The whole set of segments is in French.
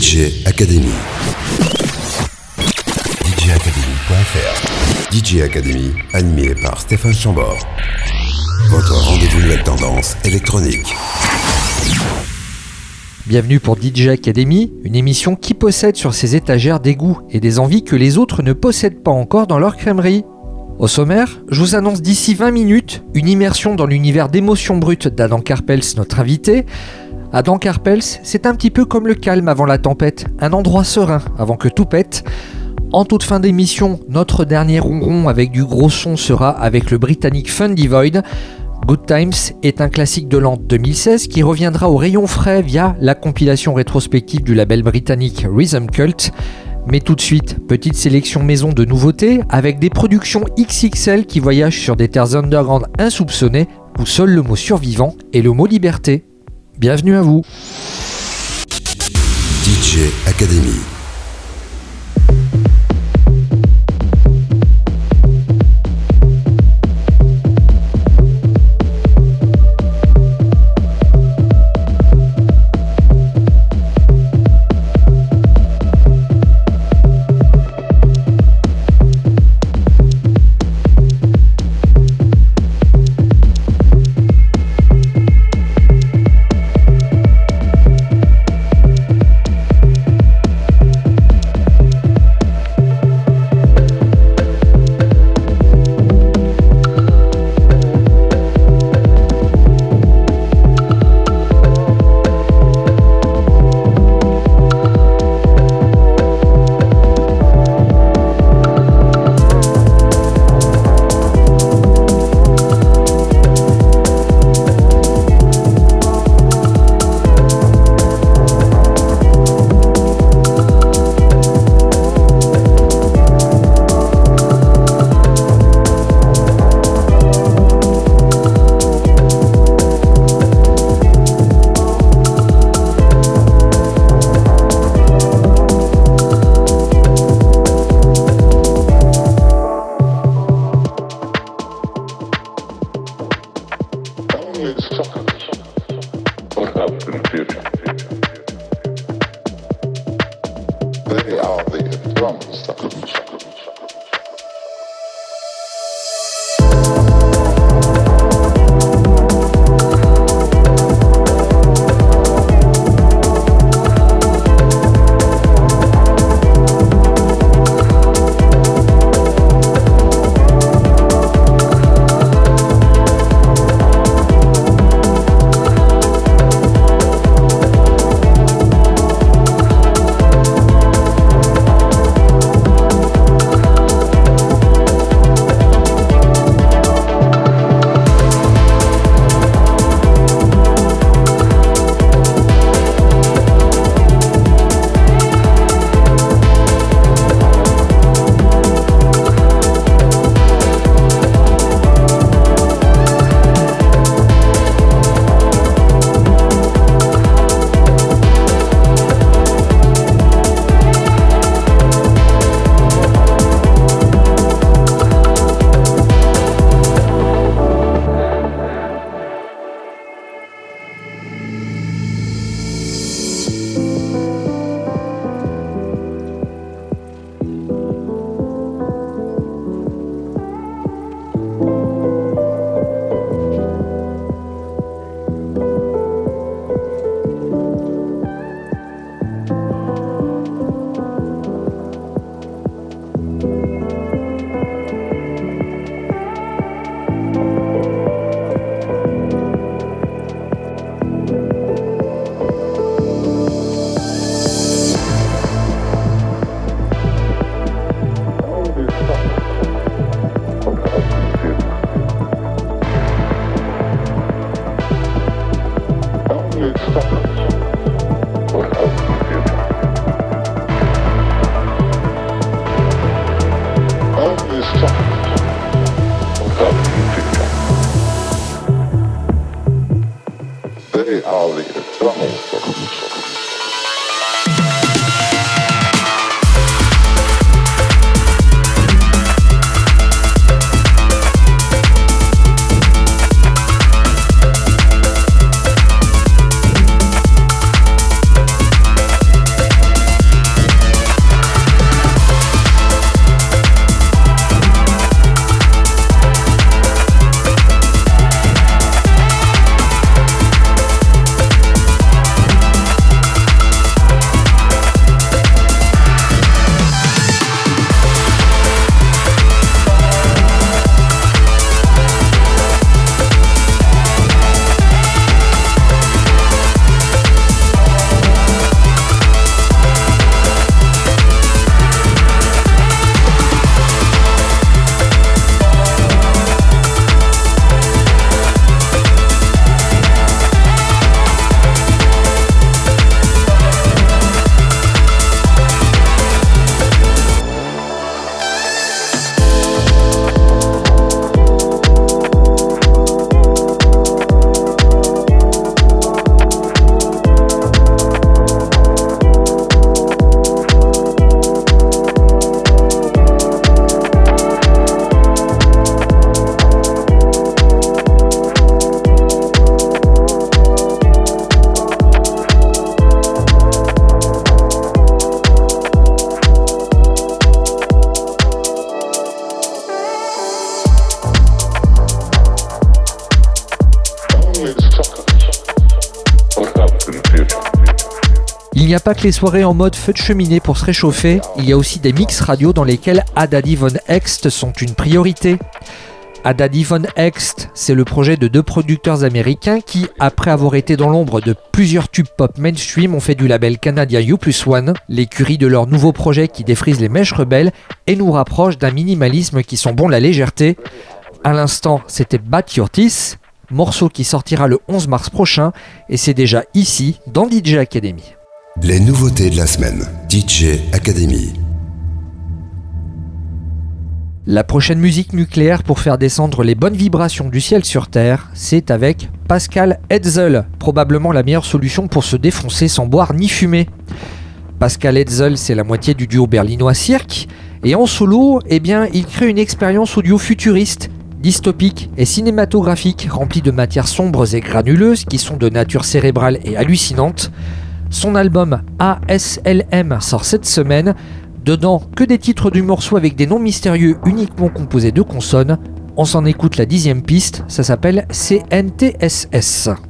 DJ Academy. DJacademy.fr DJ Academy, animé par Stéphane Chambord. Votre rendez-vous de la tendance électronique. Bienvenue pour DJ Academy, une émission qui possède sur ses étagères des goûts et des envies que les autres ne possèdent pas encore dans leur crèmerie. Au sommaire, je vous annonce d'ici 20 minutes une immersion dans l'univers d'émotions brutes d'Adam Karpels, notre invité. Adam Karpels, c'est un petit peu comme le calme avant la tempête, un endroit serein avant que tout pète. En toute fin d'émission, notre dernier ronron avec du gros son sera avec le britannique Fundy Void. Good Times est un classique de l'an 2016 qui reviendra au rayon frais via la compilation rétrospective du label britannique Rhythm Cult. Mais tout de suite, petite sélection maison de nouveautés avec des productions XXL qui voyagent sur des terres underground insoupçonnées où seul le mot survivant est le mot liberté. Bienvenue à vous. DJ Academy. Les soirées en mode feu de cheminée pour se réchauffer, il y a aussi des mix radio dans lesquels Adadi Von Ext sont une priorité. Adadi Von Ext, c'est le projet de deux producteurs américains qui, après avoir été dans l'ombre de plusieurs tubes pop mainstream, ont fait du label canadien U Plus One, l'écurie de leur nouveau projet qui défrise les mèches rebelles et nous rapproche d'un minimalisme qui sent bon la légèreté. À l'instant, c'était Bat Yortis, morceau qui sortira le 11 mars prochain et c'est déjà ici, dans DJ Academy. Les nouveautés de la semaine. DJ Academy. La prochaine musique nucléaire pour faire descendre les bonnes vibrations du ciel sur Terre, c'est avec Pascal Hetzel, probablement la meilleure solution pour se défoncer sans boire ni fumer. Pascal Hetzel, c'est la moitié du duo berlinois Cirque, et en solo, eh bien, il crée une expérience audio futuriste, dystopique et cinématographique, remplie de matières sombres et granuleuses qui sont de nature cérébrale et hallucinante. Son album ASLM sort cette semaine. Dedans, que des titres du morceau avec des noms mystérieux uniquement composés de consonnes. On s'en écoute la dixième piste, ça s'appelle CNTSS.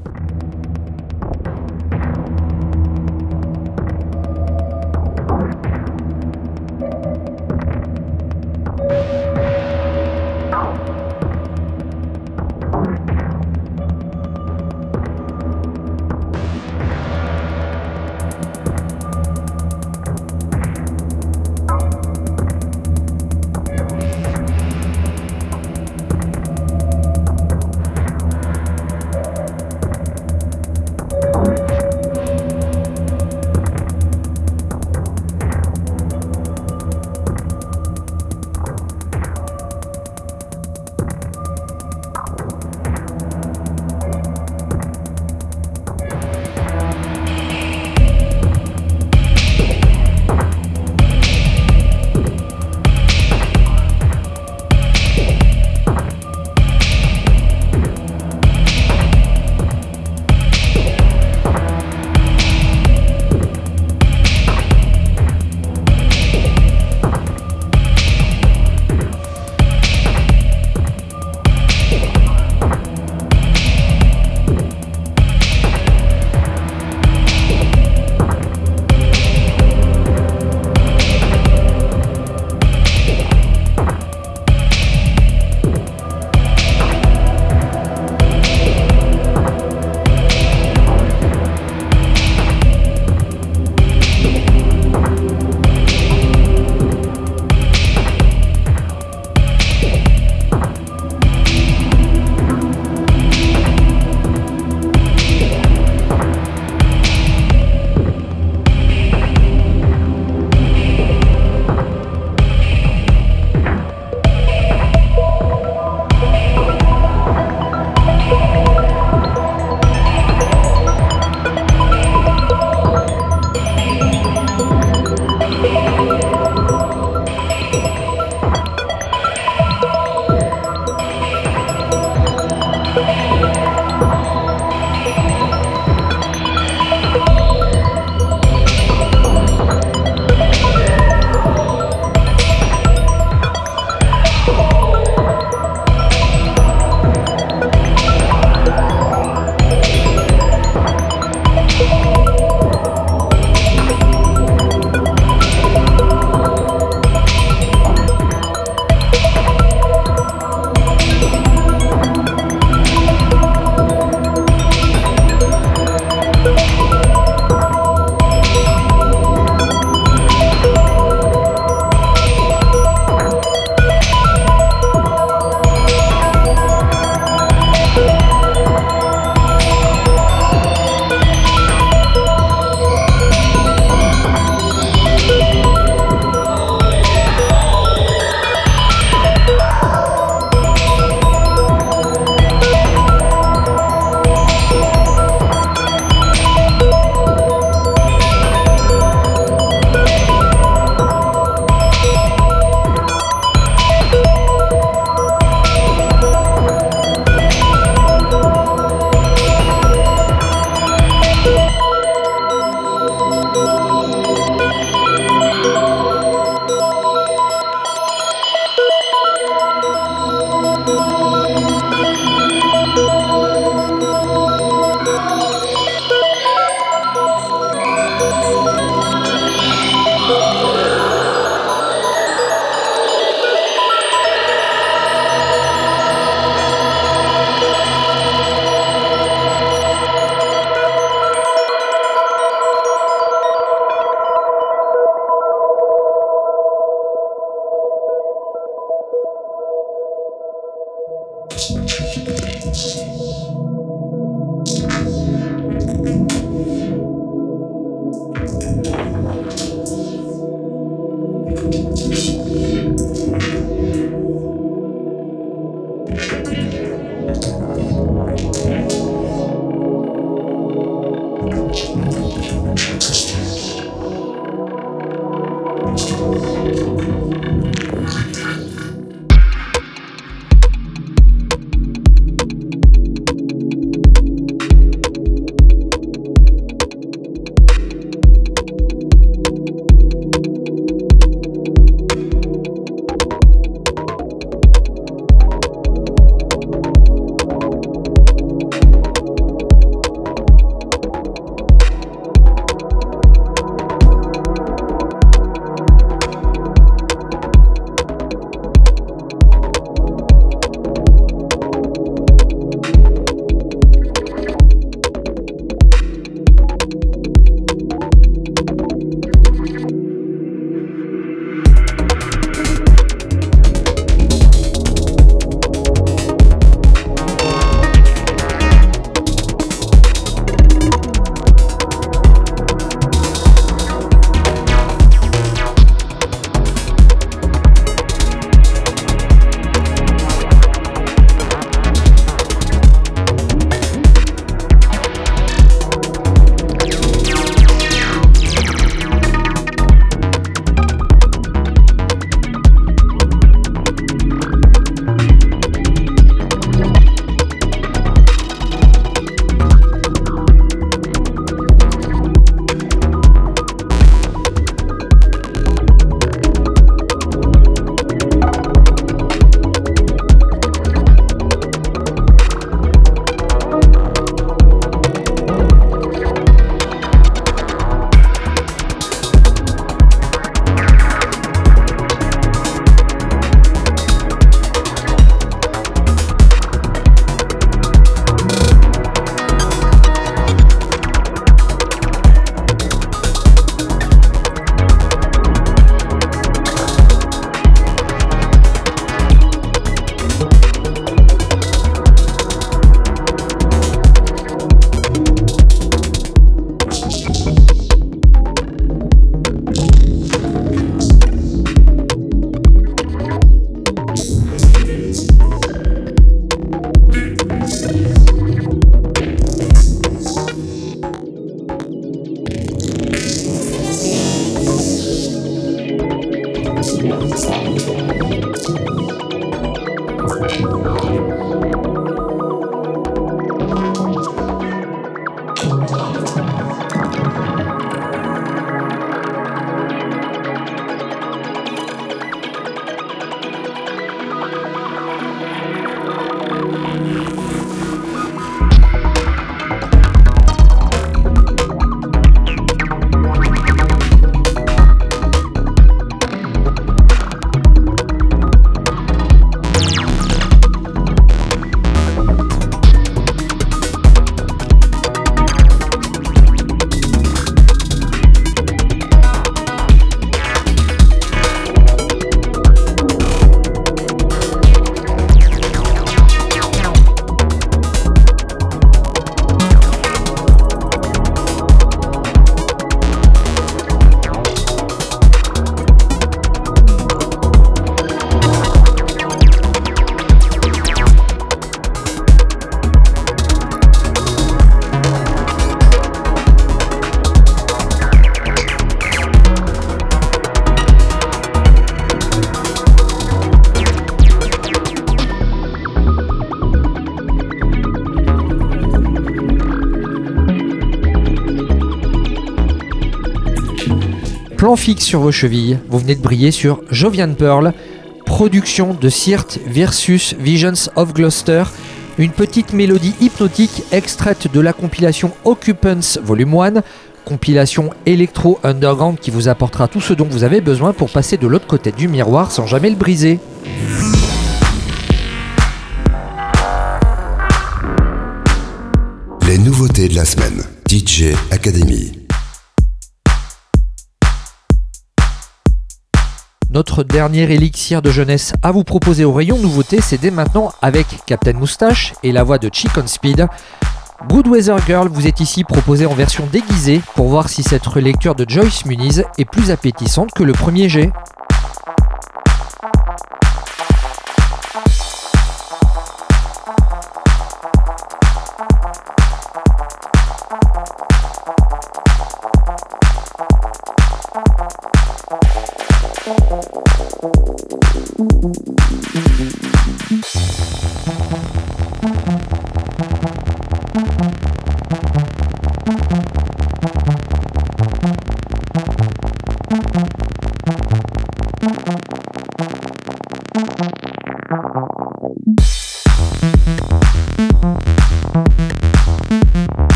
Plan fixe sur vos chevilles, vous venez de briller sur Jovian Pearl, production de Sirt versus Visions of Gloucester, une petite mélodie hypnotique extraite de la compilation Occupants Volume 1, compilation électro underground qui vous apportera tout ce dont vous avez besoin pour passer de l'autre côté du miroir sans jamais le briser. Les nouveautés de la semaine. DJ Academy. Notre dernier élixir de jeunesse à vous proposer au rayon nouveauté, c'est dès maintenant avec Captain Moustache et la voix de Chicken Speed. Good Weather Girl vous est ici proposé en version déguisée pour voir si cette relecture de Joyce Muniz est plus appétissante que le premier jet.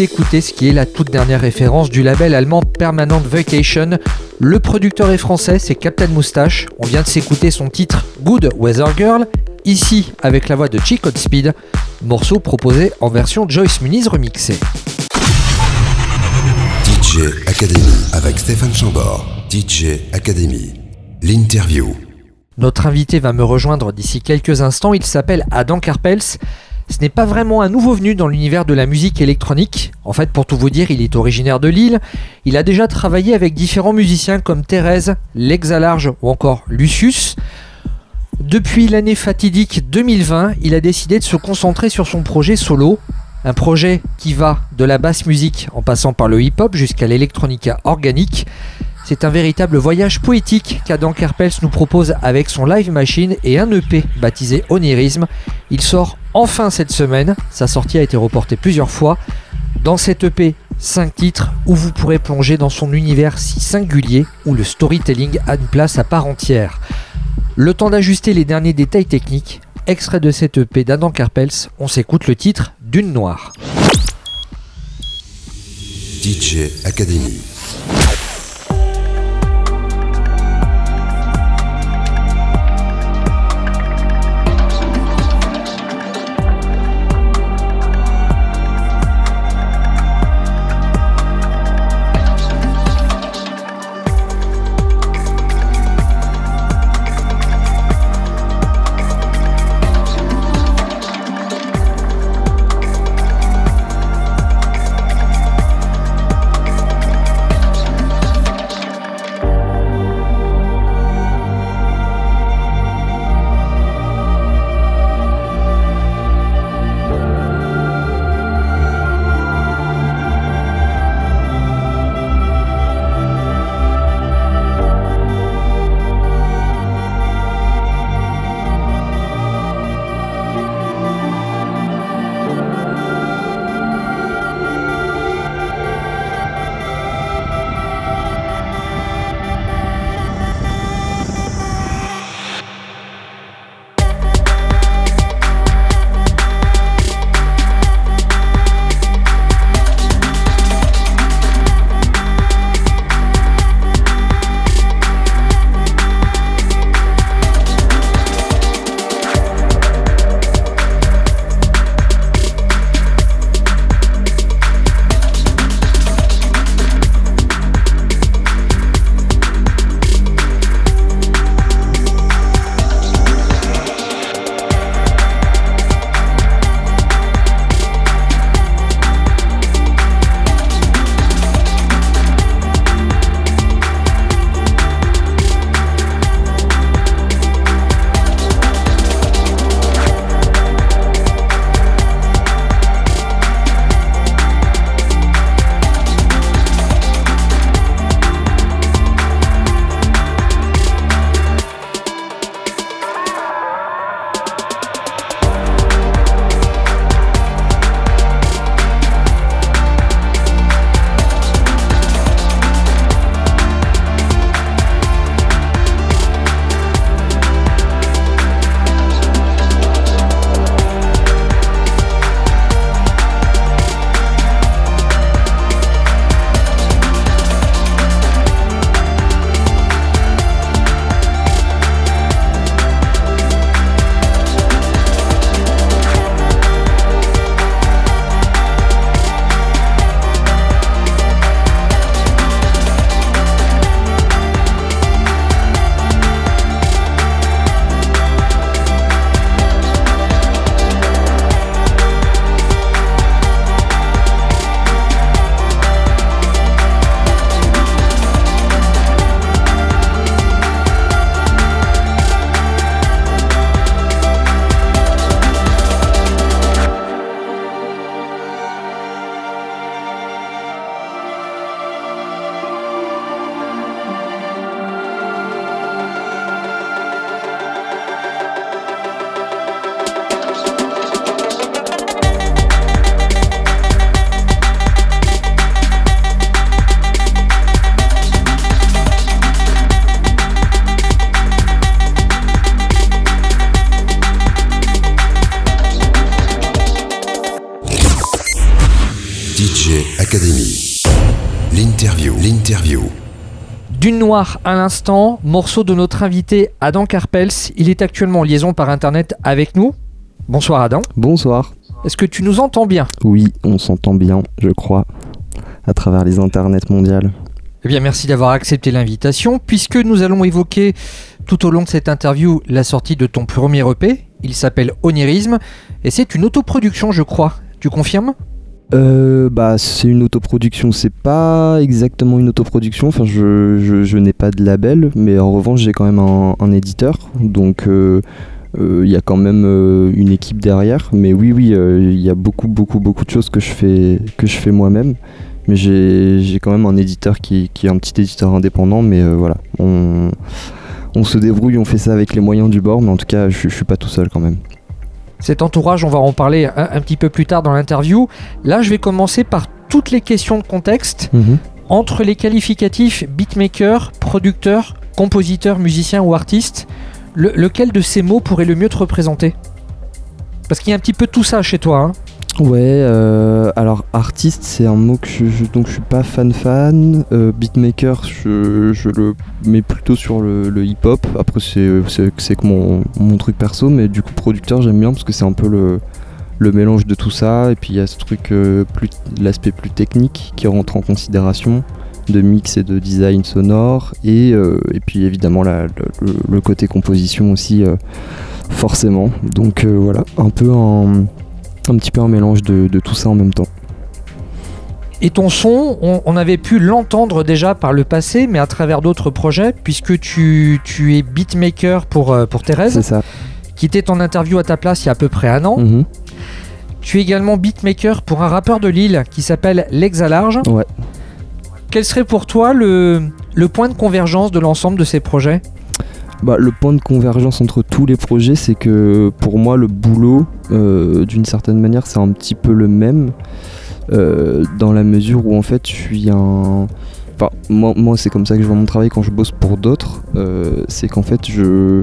D'écouter ce qui est la toute dernière référence du label allemand Permanent Vacation. Le producteur est français, c'est Captain Moustache. On vient de s'écouter son titre Good Weather Girl, ici avec la voix de Chick Speed, morceau proposé en version Joyce Muniz remixée. DJ Academy avec Stéphane Chambord. DJ Academy. L'interview. Notre invité va me rejoindre d'ici quelques instants. Il s'appelle Adam Karpels. Ce n'est pas vraiment un nouveau venu dans l'univers de la musique électronique. En fait, pour tout vous dire, il est originaire de Lille. Il a déjà travaillé avec différents musiciens comme Thérèse, L'Exalarge ou encore Lucius. Depuis l'année fatidique 2020, il a décidé de se concentrer sur son projet solo. Un projet qui va de la basse musique en passant par le hip-hop jusqu'à l'électronica organique. C'est un véritable voyage poétique qu'Adam Kerpels nous propose avec son live machine et un EP baptisé Onirisme. Il sort enfin cette semaine, sa sortie a été reportée plusieurs fois. Dans cet EP, 5 titres où vous pourrez plonger dans son univers si singulier où le storytelling a une place à part entière. Le temps d'ajuster les derniers détails techniques, extrait de cet EP d'Adam Kerpels, on s'écoute le titre D'une Noire. DJ Academy. L'instant, morceau de notre invité Adam Carpels. Il est actuellement en liaison par internet avec nous. Bonsoir Adam. Bonsoir. Est-ce que tu nous entends bien? Oui, on s'entend bien, je crois, à travers les internets mondiales. Eh bien, merci d'avoir accepté l'invitation, puisque nous allons évoquer tout au long de cette interview la sortie de ton premier EP. Il s'appelle Onirisme, et c'est une autoproduction, je crois. Tu confirmes? Euh, bah, c'est une autoproduction, c'est pas exactement une autoproduction, enfin je, je, n'ai pas de label, mais en revanche j'ai quand même un, éditeur, donc euh, euh, il y a quand même euh, une équipe derrière, mais oui oui il y a beaucoup beaucoup beaucoup de choses que je fais, que je fais moi-même, mais j'ai quand même un éditeur qui, est un petit éditeur indépendant, mais voilà, on, on, se débrouille, on fait ça avec les moyens du bord, mais en tout cas je, je suis pas tout seul quand même. Cet entourage, on va en parler un, petit peu plus tard dans l'interview. Là, je vais commencer par toutes les questions de contexte. Mhm. Entre les qualificatifs beatmaker, producteur, compositeur, musicien ou artiste, lequel de ces mots pourrait le mieux te représenter? Parce qu'il y a un petit peu tout ça chez toi. Hein. Ouais, euh, alors artiste, c'est un mot que je, donc je suis pas fan fan. Euh, beatmaker, je, le mets plutôt sur le, hip hop. Après, c'est que mon, mon truc perso, mais du coup, producteur, j'aime bien parce que c'est un peu le, le mélange de tout ça. Et puis il y a ce truc, euh, plus l'aspect plus technique qui rentre en considération de mix et de design sonore et, et puis évidemment le, le, côté composition aussi forcément donc voilà un peu en un petit peu un mélange de, tout ça en même temps. Et ton son, on, avait pu l'entendre déjà par le passé, mais à travers d'autres projets, puisque tu, tu es beatmaker pour, euh, pour Thérèse. C'est ça. Qui était en interview à ta place il y a à peu près un an. Mhm. Tu es également beatmaker pour un rappeur de Lille qui s'appelle Lex Large. Ouais. Quel serait pour toi le, le point de convergence de l'ensemble de ces projets? Bah, le point de convergence entre tous les projets, c'est que pour moi, le boulot, euh, d'une certaine manière, c'est un petit peu le même, euh, dans la mesure où en fait, je suis un. Enfin, moi, moi c'est comme ça que je vois mon travail quand je bosse pour d'autres. Euh, c'est qu'en fait, je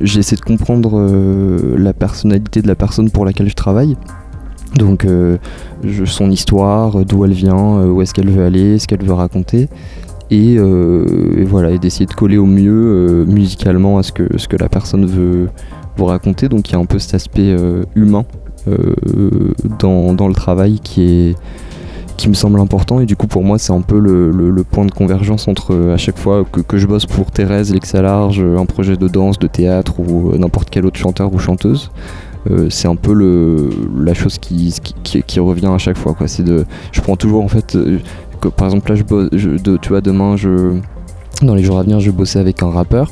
j'essaie de comprendre la personnalité de la personne pour laquelle je travaille. Donc, son histoire, d'où elle vient, où est-ce qu'elle veut aller, ce qu'elle veut raconter. Euh, et, voilà et d'essayer de coller au mieux euh, musicalement à ce que, ce que la personne veut vous raconter donc il y a un peu cet aspect euh, humain dans, dans, le travail qui est qui me semble important et du coup pour moi c'est un peu le, le, point de convergence entre à chaque fois que, que je bosse pour Thérèse, Lexa Large, un projet de danse, de théâtre ou n'importe quel autre chanteur ou chanteuse. c'est un peu le, la chose qui, qui, qui, revient à chaque fois. Quoi. De, je prends toujours en fait, par exemple là je, bosse, tu vois demain je dans les jours à venir je vais bosser avec un rappeur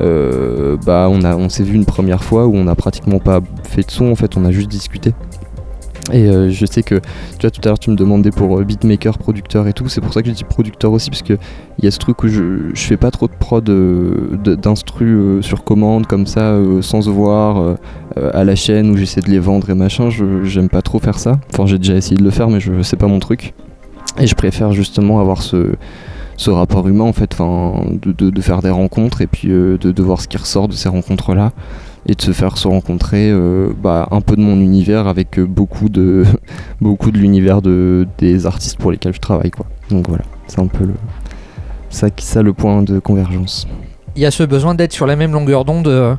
euh, bah on a on s'est vu une première fois où on a pratiquement pas fait de son en fait on a juste discuté et euh, je sais que tu vois tout à l'heure tu me demandais pour euh, beatmaker, producteur et tout, c'est pour ça que je dis producteur aussi parce que il y a ce truc où je, je fais pas trop de prod d'instru sur commande comme ça sans se voir à la chaîne où j'essaie de les vendre et machin, j'aime pas trop faire ça. Enfin j'ai déjà essayé de le faire mais je sais pas mon truc. Et je préfère justement avoir ce, ce rapport humain en fait, de, de, faire des rencontres et puis euh, de, de, voir ce qui ressort de ces rencontres-là et de se faire se rencontrer euh, bah, un peu de mon univers avec beaucoup de, beaucoup de l'univers de, des artistes pour lesquels je travaille. Quoi. Donc voilà, c'est un peu le, ça, ça le point de convergence. Il y a ce besoin d'être sur la même longueur d'onde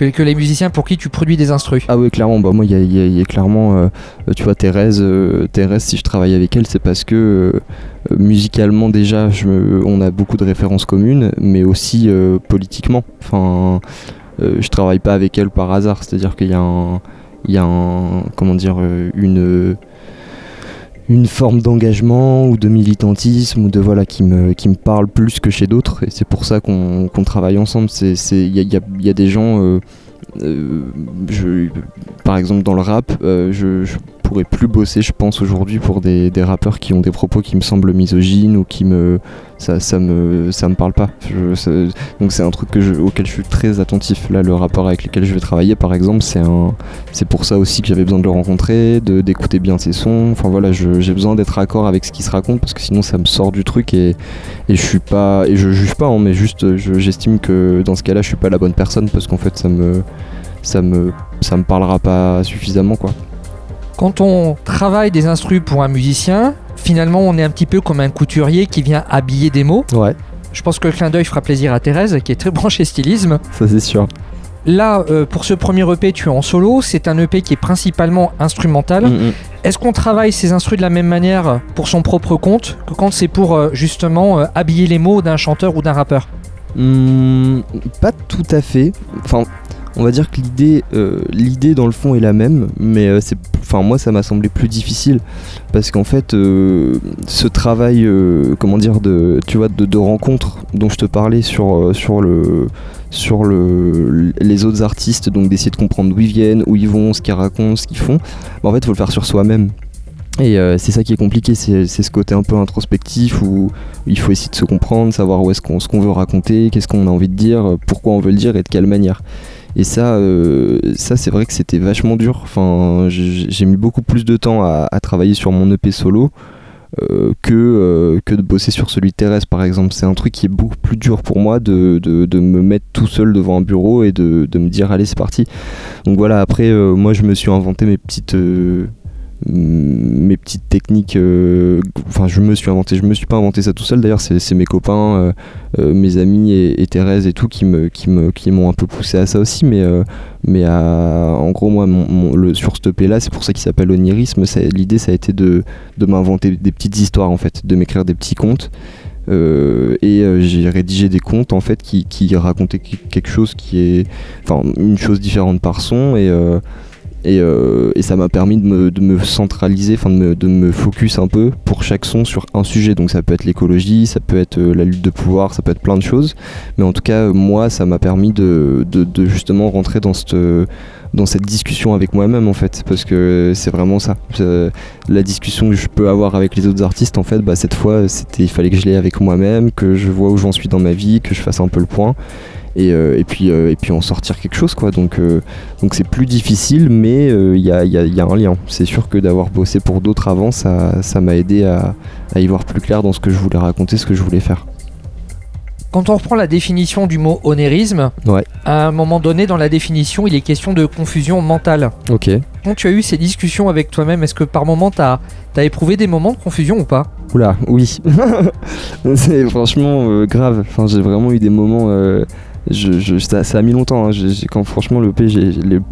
euh, que, les musiciens pour qui tu produis des instrus. Ah oui, clairement. Bah, moi, il y, a, clairement, euh, tu vois, Thérèse, euh, Thérèse, si je travaille avec elle, c'est parce que euh, musicalement, déjà, je on a beaucoup de références communes, mais aussi politiquement. Enfin, je travaille pas avec elle par hasard. C'est-à-dire qu'il y a un, il y a un, comment dire, une une forme d'engagement ou de militantisme ou de voilà qui me, qui me parle plus que chez d'autres et c'est pour ça qu'on travaille ensemble. Il y a, y a, des gens, euh, euh, je, par exemple dans le rap, euh, je, je, pourrais plus bosser, je pense, aujourd'hui pour des, rappeurs qui ont des propos qui me semblent misogynes ou qui me. Ça, ça me, ça me parle pas. donc c'est un truc que je, auquel je suis très attentif. Là, le rappeur avec lequel je vais travailler, par exemple, c'est un, c'est pour ça aussi que j'avais besoin de le rencontrer, de d'écouter bien ses sons. Enfin voilà, j'ai besoin d'être accord avec ce qui se raconte parce que sinon ça me sort du truc et, et je suis pas, et je juge pas, hein, mais juste, j'estime que dans ce cas-là, je suis pas la bonne personne parce qu'en fait, ça me, ça me, ça me parlera pas suffisamment quoi Quand on travaille des instrus pour un musicien, finalement on est un petit peu comme un couturier qui vient habiller des mots. Ouais, Je pense que le clin d'œil fera plaisir à Thérèse qui est très branchée stylisme. ça c'est sûr. Là, euh, pour ce premier EP, tu es en solo. C'est un EP qui est principalement instrumental. Mm, mm. Est-ce qu'on travaille ces instrus de la même manière pour son propre compte que quand c'est pour euh, justement euh, habiller les mots d'un chanteur ou d'un rappeur? Hmm, pas tout à fait. Enfin, on va dire que l'idée, euh, l'idée dans le fond est la même, mais euh, c'est, enfin moi ça m'a semblé plus difficile parce qu'en fait, euh, ce travail, comment de, tu vois, de, rencontre dont je te parlais sur sur le sur le, les autres artistes, donc d'essayer de comprendre d'où ils viennent, où ils vont, ce qu'ils racontent, ce qu'ils font. bah, en fait, faut le faire sur soi-même. Et c'est ça qui est compliqué, c'est ce côté un peu introspectif où il faut essayer de se comprendre, savoir où est-ce qu'on ce qu'on veut raconter, qu'est-ce qu'on a envie de dire, pourquoi on veut le dire et de quelle manière. Et ça, euh, ça c'est vrai que c'était vachement dur. J'ai mis beaucoup plus de temps à, travailler sur mon EP solo euh, que, euh, que de bosser sur celui de par exemple. C'est un truc qui est beaucoup plus dur pour moi de, me mettre tout seul devant un bureau et de, de me dire allez c'est parti. Donc voilà, après moi je me suis inventé mes petites... euh, mes petites techniques euh, enfin je me suis inventé je me suis pas inventé ça tout seul. D'ailleurs c'est mes copains euh, euh, mes amis et, Thérèse et tout qui me qui me qui m'ont un peu poussé à ça aussi. Mais mais en gros moi le sur ce là c'est pour ça qu'il s'appelle onirisme. L'idée ça a été de de m'inventer des petites histoires en fait de m'écrire des petits contes. Et j'ai rédigé des contes en fait qui, racontaient quelque chose qui est enfin une chose différente par son. Et et, euh, et ça m'a permis de me, de me centraliser, de me, de me focus un peu pour chaque son sur un sujet. Donc ça peut être l'écologie, ça peut être euh, la lutte de pouvoir, ça peut être plein de choses. Mais en tout cas, euh, moi, ça m'a permis de, de, justement rentrer dans cette, dans cette discussion avec moi-même en fait. Parce que c'est vraiment ça. La discussion que je peux avoir avec les autres artistes, en fait, bah, cette fois, il fallait que je l'ai avec moi-même, que je vois où j'en suis dans ma vie, que je fasse un peu le point. Et, euh, et, puis, euh, et puis en sortir quelque chose quoi. Donc, euh, donc c'est plus difficile, mais il y, a, y a- y a un lien. C'est sûr que d'avoir bossé pour d'autres avant, ça ça m'a aidé à, à y voir plus clair dans ce que je voulais raconter, ce que je voulais faire. Quand on reprend la définition du mot onérisme, Ouais. à un moment donné dans la définition, il est question de confusion mentale. Ok. Quand tu as eu ces discussions avec toi-même, est-ce que par moment tu as, éprouvé des moments de confusion ou pas? Oula, oui. c'est franchement euh, grave. Enfin, j'ai vraiment eu des moments. euh, ça, a mis longtemps. hein. Franchement le P,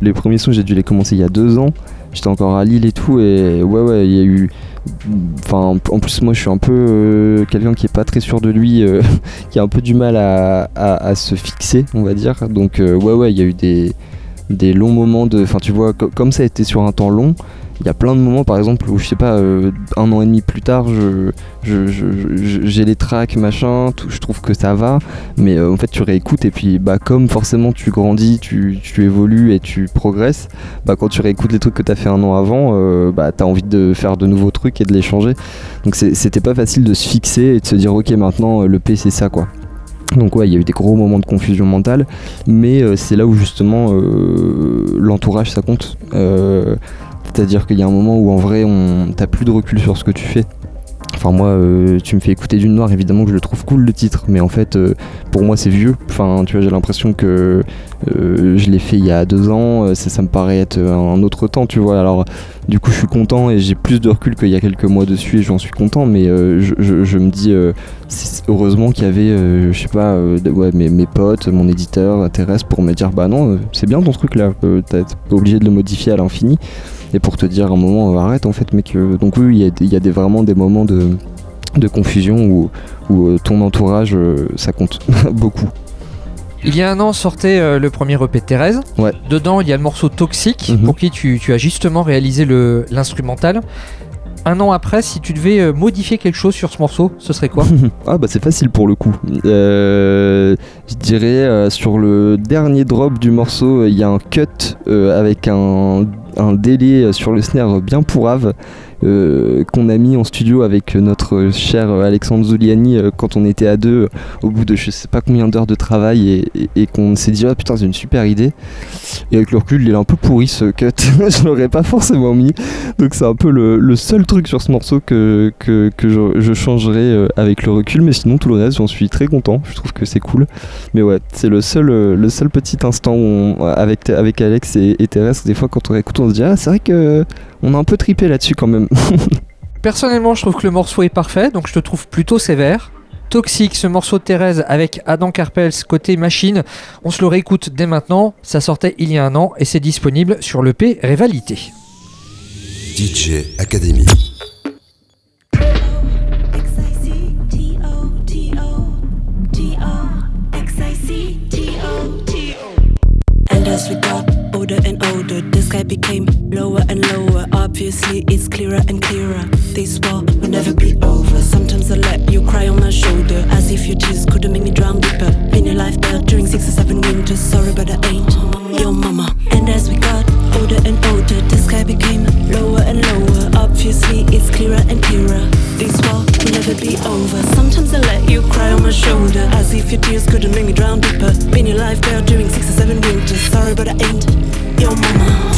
les, premiers sons, j'ai dû les commencer il y a deux ans. J'étais encore à Lille et tout, et ouais, ouais, il y a eu. En plus, moi, je suis un peu euh, quelqu'un qui est pas très sûr de lui, euh, qui a un peu du mal à, se fixer, on va dire. Donc, euh, ouais, ouais, il y a eu des, des longs moments de. Enfin, tu vois, co- comme ça a été sur un temps long, il y a plein de moments, par exemple, où je sais pas, euh, un an et demi plus tard, je, j'ai les tracks, machin, tout, je trouve que ça va, mais euh, en fait, tu réécoutes et puis, bah, comme forcément tu grandis, tu, tu évolues et tu progresses, bah, quand tu réécoutes les trucs que t'as fait un an avant, euh, bah, t'as envie de faire de nouveaux trucs et de les changer. Donc, c'était pas facile de se fixer et de se dire, ok, maintenant, le P, c'est ça, quoi. Donc ouais, il y a eu des gros moments de confusion mentale, mais c'est là où justement l'entourage ça compte. C'est-à-dire qu'il y a un moment où en vrai on t'as plus de recul sur ce que tu fais. Enfin moi euh, tu me fais écouter d'une noire évidemment que je le trouve cool le titre mais en fait euh, pour moi c'est vieux. Enfin tu vois j'ai l'impression que euh, je l'ai fait il y a deux ans, ça, me paraît être un autre temps tu vois. Alors du coup je suis content et j'ai plus de recul qu'il y a quelques mois dessus et j'en suis content mais je, je- me dis heureusement qu'il y avait je sais pas mes, potes, mon éditeur, Thérèse pour me dire bah non c'est bien ton truc là, euh, t'es obligé de le modifier à l'infini et pour te dire à un moment arrête en fait mec euh, donc oui il y a, des- il y a des, vraiment des moments de, de confusion où, où euh, ton entourage euh, ça compte beaucoup Il y a un an sortait euh, le premier EP de Thérèse. Ouais. Dedans, il y a le morceau Toxique, Mhm. pour qui tu, tu as justement réalisé l'instrumental. Un an après, si tu devais euh, modifier quelque chose sur ce morceau, ce serait quoi? Ah bah c'est facile pour le coup. Euh, je dirais sur le dernier drop du morceau, il y a un cut avec un, un délai sur le snare bien pourrave euh, qu'on a mis en studio avec notre cher Alexandre Zuliani quand on était à deux au bout de je sais pas combien d'heures de travail et, qu'on s'est dit ah putain c'est une super idée. Et avec le recul il est un peu pourri ce cut. Je l'aurais pas forcément mis. Donc c'est un peu le, seul truc sur ce morceau que, que, je, je, changerai avec le recul. Mais sinon tout le reste j'en suis très content. Je trouve que c'est cool. Mais ouais c'est le seul, le seul petit instant où avec, avec Alex et, et Thérèse des fois quand on écoute on se dit ah c'est vrai que on a un peu tripé là-dessus quand même. Personnellement, je trouve que le morceau est parfait, donc je te trouve plutôt sévère. Toxique, ce morceau de Thérèse avec Adam Carpels côté machine. On se le réécoute dès maintenant. Ça sortait il y a un an et c'est disponible sur l'EP Rivalité. DJ Academy. older and older. The sky became lower and lower. Obviously, it's clearer and clearer. This war will never be over. Sometimes I let you cry on my shoulder, as if your tears couldn't make me drown deeper. Been your life there during six or seven winters. Sorry, but I ain't your mama. And as we got older and older, the sky became lower and lower. Obviously, it's clearer and clearer. This war will never be over. Sometimes I let you cry on my shoulder, as if your tears could have made me drown deeper. Been your life there during six or seven winters. Sorry, but I ain't your mama.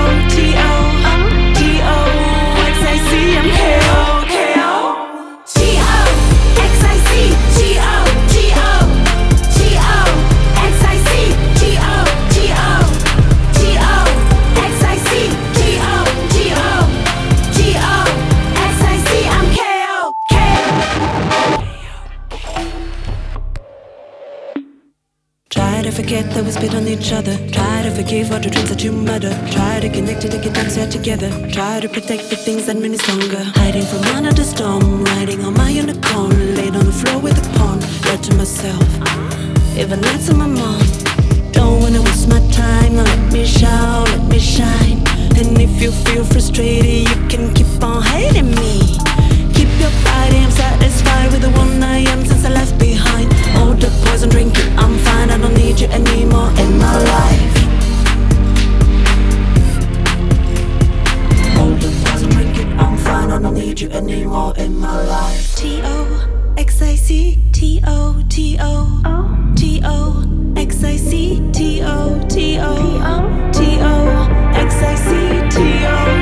You are. Try to connect it, get dance here together. Try to protect the things that made me stronger. Hiding from the storm, riding on my unicorn, laid on the floor with a pawn. Right to myself, even not to my mom. Don't wanna waste my time, now let me shout, let me shine. And if you feel frustrated, you can keep on hating me. Keep your fighting, I'm satisfied with the one I am since I left behind. All the poison drinking, I'm fine, I don't need you anymore in my life. I don't need you anymore in my life. T O X I C T O T O T O X I C T O T O T O X I C T O T O.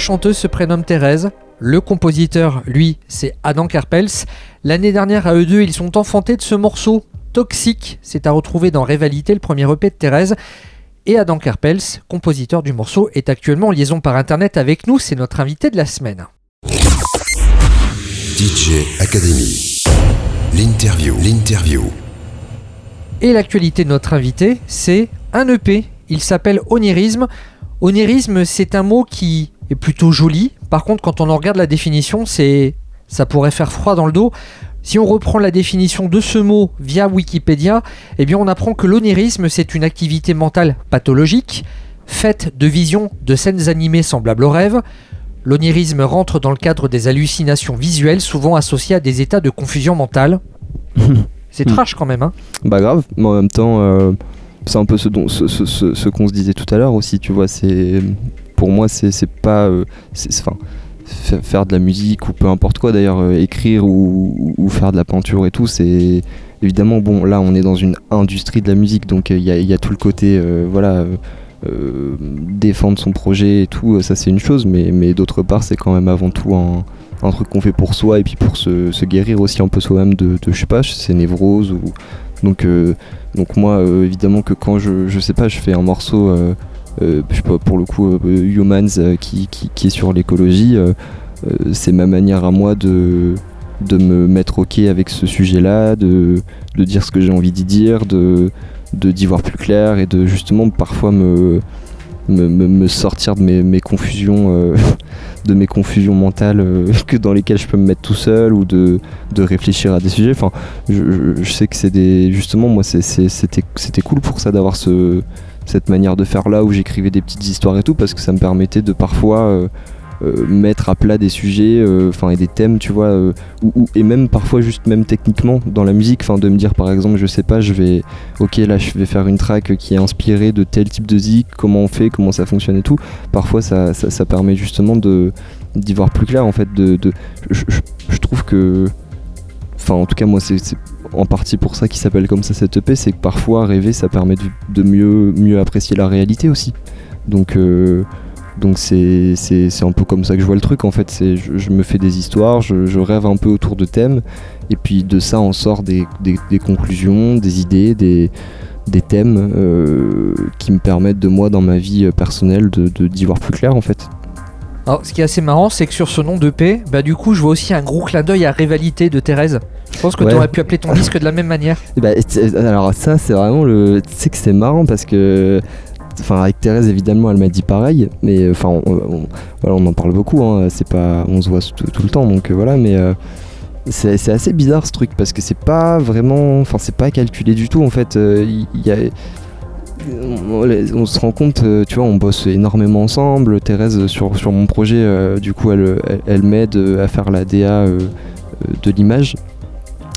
chanteuse se prénomme Thérèse. Le compositeur, lui, c'est Adam Karpels. L'année dernière, à eux deux, ils sont enfantés de ce morceau toxique. C'est à retrouver dans Rivalité, le premier EP de Thérèse. Et Adam Karpels, compositeur du morceau, est actuellement en liaison par internet avec nous. C'est notre invité de la semaine. DJ Academy. L'interview. L'interview. Et l'actualité de notre invité, c'est un EP. Il s'appelle Onirisme. Onirisme, c'est un mot qui est plutôt joli. Par contre, quand on en regarde la définition, c'est ça pourrait faire froid dans le dos. Si on reprend la définition de ce mot via Wikipédia, eh bien on apprend que l'onirisme c'est une activité mentale pathologique, faite de visions de scènes animées semblables au rêve. L'onirisme rentre dans le cadre des hallucinations visuelles souvent associées à des états de confusion mentale. c'est trash quand même, hein Bah grave, mais en même temps, euh, c'est un peu ce, ce, ce qu'on se disait tout à l'heure aussi, tu vois, c'est pour moi, c'est pas. Euh, faire de la musique ou peu importe quoi d'ailleurs, écrire ou, ou, faire de la peinture et tout, c'est évidemment bon. Là, on est dans une industrie de la musique, donc il y, a tout le côté voilà euh, défendre son projet et tout, ça c'est une chose, mais, d'autre part, c'est quand même avant tout un, truc qu'on fait pour soi et puis pour se, guérir aussi un peu soi-même de, je sais pas, ces névroses ou. Donc, euh, donc moi, euh, évidemment que quand je, je sais pas, je fais un morceau, je sais pas, pour le coup, Humans qui, qui, qui, est sur l'écologie, c'est ma manière à moi de, de me mettre ok avec ce sujet-là, de, de dire ce que j'ai envie d'y dire, de, d'y voir plus clair et de justement parfois me, me, sortir de mes, confusions euh, de mes confusions mentales euh, que dans lesquelles je peux me mettre tout seul ou de, de réfléchir à des sujets. Enfin je, sais que c'est des justement moi c'était cool pour ça d'avoir ce cette manière de faire là où j'écrivais des petites histoires et tout parce que ça me permettait de parfois euh, euh, mettre à plat des sujets euh, enfin et des thèmes tu vois euh, ou, et même parfois juste même techniquement dans la musique enfin de me dire par exemple je sais pas je vais ok là je vais faire une track qui est inspirée de tel type de zik comment on fait comment ça fonctionne et tout. Parfois ça, ça, permet justement de d'y voir plus clair en fait de, de je, je, trouve que enfin en tout cas moi c'est en partie pour ça qu'il s'appelle comme ça cette EP c'est que parfois rêver ça permet de, mieux apprécier la réalité aussi donc euh, c'est un peu comme ça que je vois le truc en fait. Je, me fais des histoires, je, rêve un peu autour de thèmes, et puis de ça on sort des, conclusions, des idées, des, thèmes euh, qui me permettent de moi dans ma vie personnelle d'y de, d'y voir plus clair en fait. Alors, ce qui est assez marrant, c'est que sur ce nom de paix, bah du coup, je vois aussi un gros clin d'œil à Rivalité de Thérèse. Je pense que tu aurais pu appeler ton disque de la même manière. Bah, alors ça, c'est vraiment le. Tu sais que c'est marrant parce que enfin avec Thérèse évidemment elle m'a dit pareil mais euh, enfin on, voilà, on en parle beaucoup hein, c'est pas on se voit tout, le temps donc euh, voilà mais euh, c'est assez bizarre ce truc parce que c'est pas vraiment enfin c'est pas calculé du tout en fait il y, a on, se rend compte, tu vois, on bosse énormément ensemble. Thérèse, sur, sur mon projet, du coup, elle, elle, m'aide à faire la DA de l'image.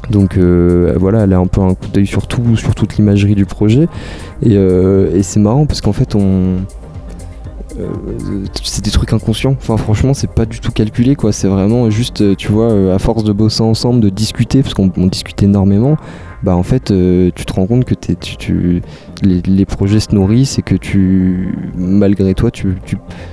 Donc euh, voilà, elle a un peu un coup d'œil sur tout, sur toute l'imagerie du projet. Et, euh, et c'est marrant parce qu'en fait, on. Euh, c'est des trucs inconscients. Enfin, franchement, c'est pas du tout calculé, quoi. C'est vraiment juste, tu vois, à force de bosser ensemble, de discuter, parce qu'on discute énormément, bah en fait euh, tu te rends compte que tu, tu, les, projets se nourrissent et que tu malgré toi tu,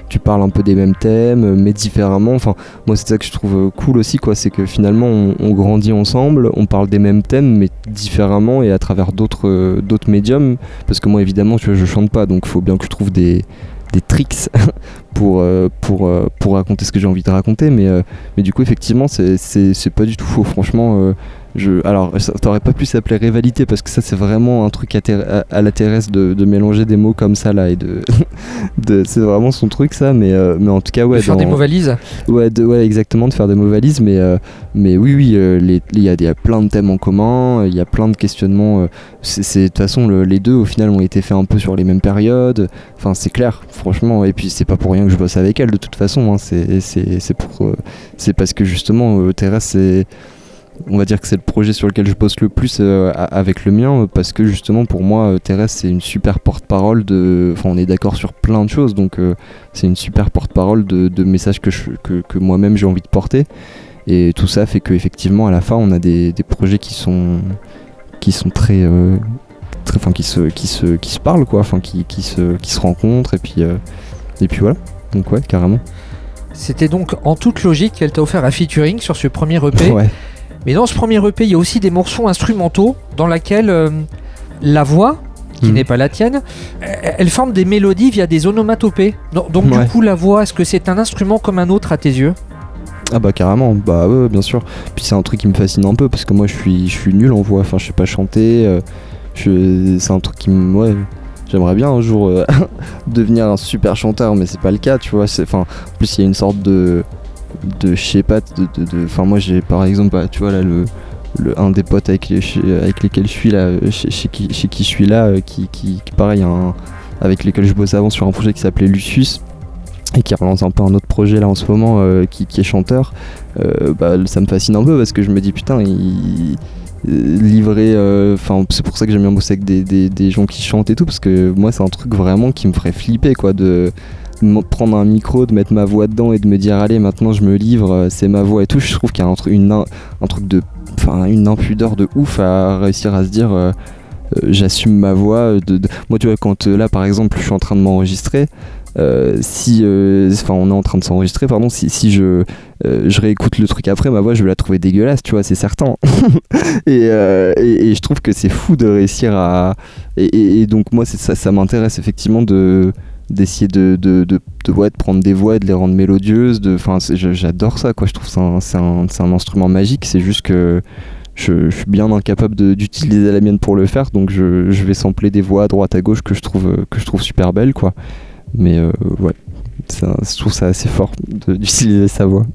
tu, parles un peu des mêmes thèmes mais différemment enfin moi c'est ça que je trouve cool aussi quoi c'est que finalement on, grandit ensemble on parle des mêmes thèmes mais différemment et à travers d'autres d'autres médiums parce que moi évidemment tu vois, je chante pas donc il faut bien que je trouve des des tricks pour, euh, euh, pour raconter ce que j'ai envie de raconter mais, mais du coup effectivement c'est pas du tout faux. Franchement je, alors, ça t'aurait pas pu s'appeler rivalité parce que ça, c'est vraiment un truc à, la terrestre de, mélanger des mots comme ça là et de, c'est vraiment son truc ça. Mais, euh, mais en tout cas, ouais. De faire des mots valises. Ouais, ouais, exactement, de faire des mots valises. Mais, euh, mais oui, oui, euh, il y, a, y, a plein de thèmes en commun, il y a plein de questionnements. c'est de toute façon, les deux au final ont été faits un peu sur les mêmes périodes. Enfin, c'est clair, franchement. Et puis, c'est pas pour rien que je bosse avec elle de toute façon. Hein, c'est pour, c'est parce que justement, Thérèse, c'est on va dire que c'est le projet sur lequel je bosse le plus euh, avec le mien parce que justement pour moi euh, Thérèse c'est une super porte-parole de enfin on est d'accord sur plein de choses donc euh, c'est une super porte-parole de, messages que, que, moi-même j'ai envie de porter. Et tout ça fait qu'effectivement à la fin on a des, projets qui sont qui sont très enfin qui se qui se qui se parlent quoi enfin qui, qui, se qui se rencontrent et puis et puis voilà. Donc ouais carrément. C'était donc en toute logique qu'elle t'a offert un featuring sur ce premier EP ouais. Mais dans ce premier EP, il y a aussi des morceaux instrumentaux dans lesquels euh, la voix, qui hmm. n'est pas la tienne, elle forme des mélodies via des onomatopées. Donc, du coup, la voix, est-ce que c'est un instrument comme un autre à tes yeux? Ah bah carrément, bah ouais, bien sûr. Puis c'est un truc qui me fascine un peu parce que moi je suis, je suis nul en voix, enfin je sais pas chanter, euh, c'est un truc qui me... Ouais, j'aimerais bien un jour euh, devenir un super chanteur mais c'est pas le cas, tu vois. Enfin, en plus il y a une sorte de de je sais pas de enfin moi j'ai par exemple bah, tu vois là le, un des potes avec, les, avec lesquels je suis là chez, qui, chez qui je suis là euh, qui, qui, pareil avec lesquels je bossais avant sur un projet qui s'appelait Lucius et qui relance un peu un autre projet là en ce moment euh, qui, est chanteur euh, bah, ça me fascine un peu parce que je me dis putain livrer enfin c'est pour ça que j'aime bien bosser avec des, des, des, gens qui chantent et tout parce que moi c'est un truc vraiment qui me ferait flipper quoi de prendre un micro, de mettre ma voix dedans et de me dire allez maintenant je me livre, euh, c'est ma voix et tout, je trouve qu'il y a un, tru- une, un truc de, enfin une impudeur de ouf à réussir à se dire euh, euh, j'assume ma voix. De, Moi tu vois quand là par exemple je suis en train de m'enregistrer, si, enfin on est en train de s'enregistrer pardon, si, si je, je réécoute le truc après, ma voix je vais la trouver dégueulasse, tu vois, c'est certain. et, et, je trouve que c'est fou de réussir à, et, donc moi ça, ça m'intéresse effectivement de d'essayer de, de, de, de, de prendre des voix et de les rendre mélodieuses. Enfin, j'adore ça, quoi. Je trouve que c'est un, un, instrument magique. C'est juste que je, suis bien incapable d'utiliser la mienne pour le faire, donc je, je vais sampler des voix à droite à gauche que je trouve, que je trouve super belles, quoi. Mais euh, ouais, un- je trouve ça assez fort d'utiliser sa voix.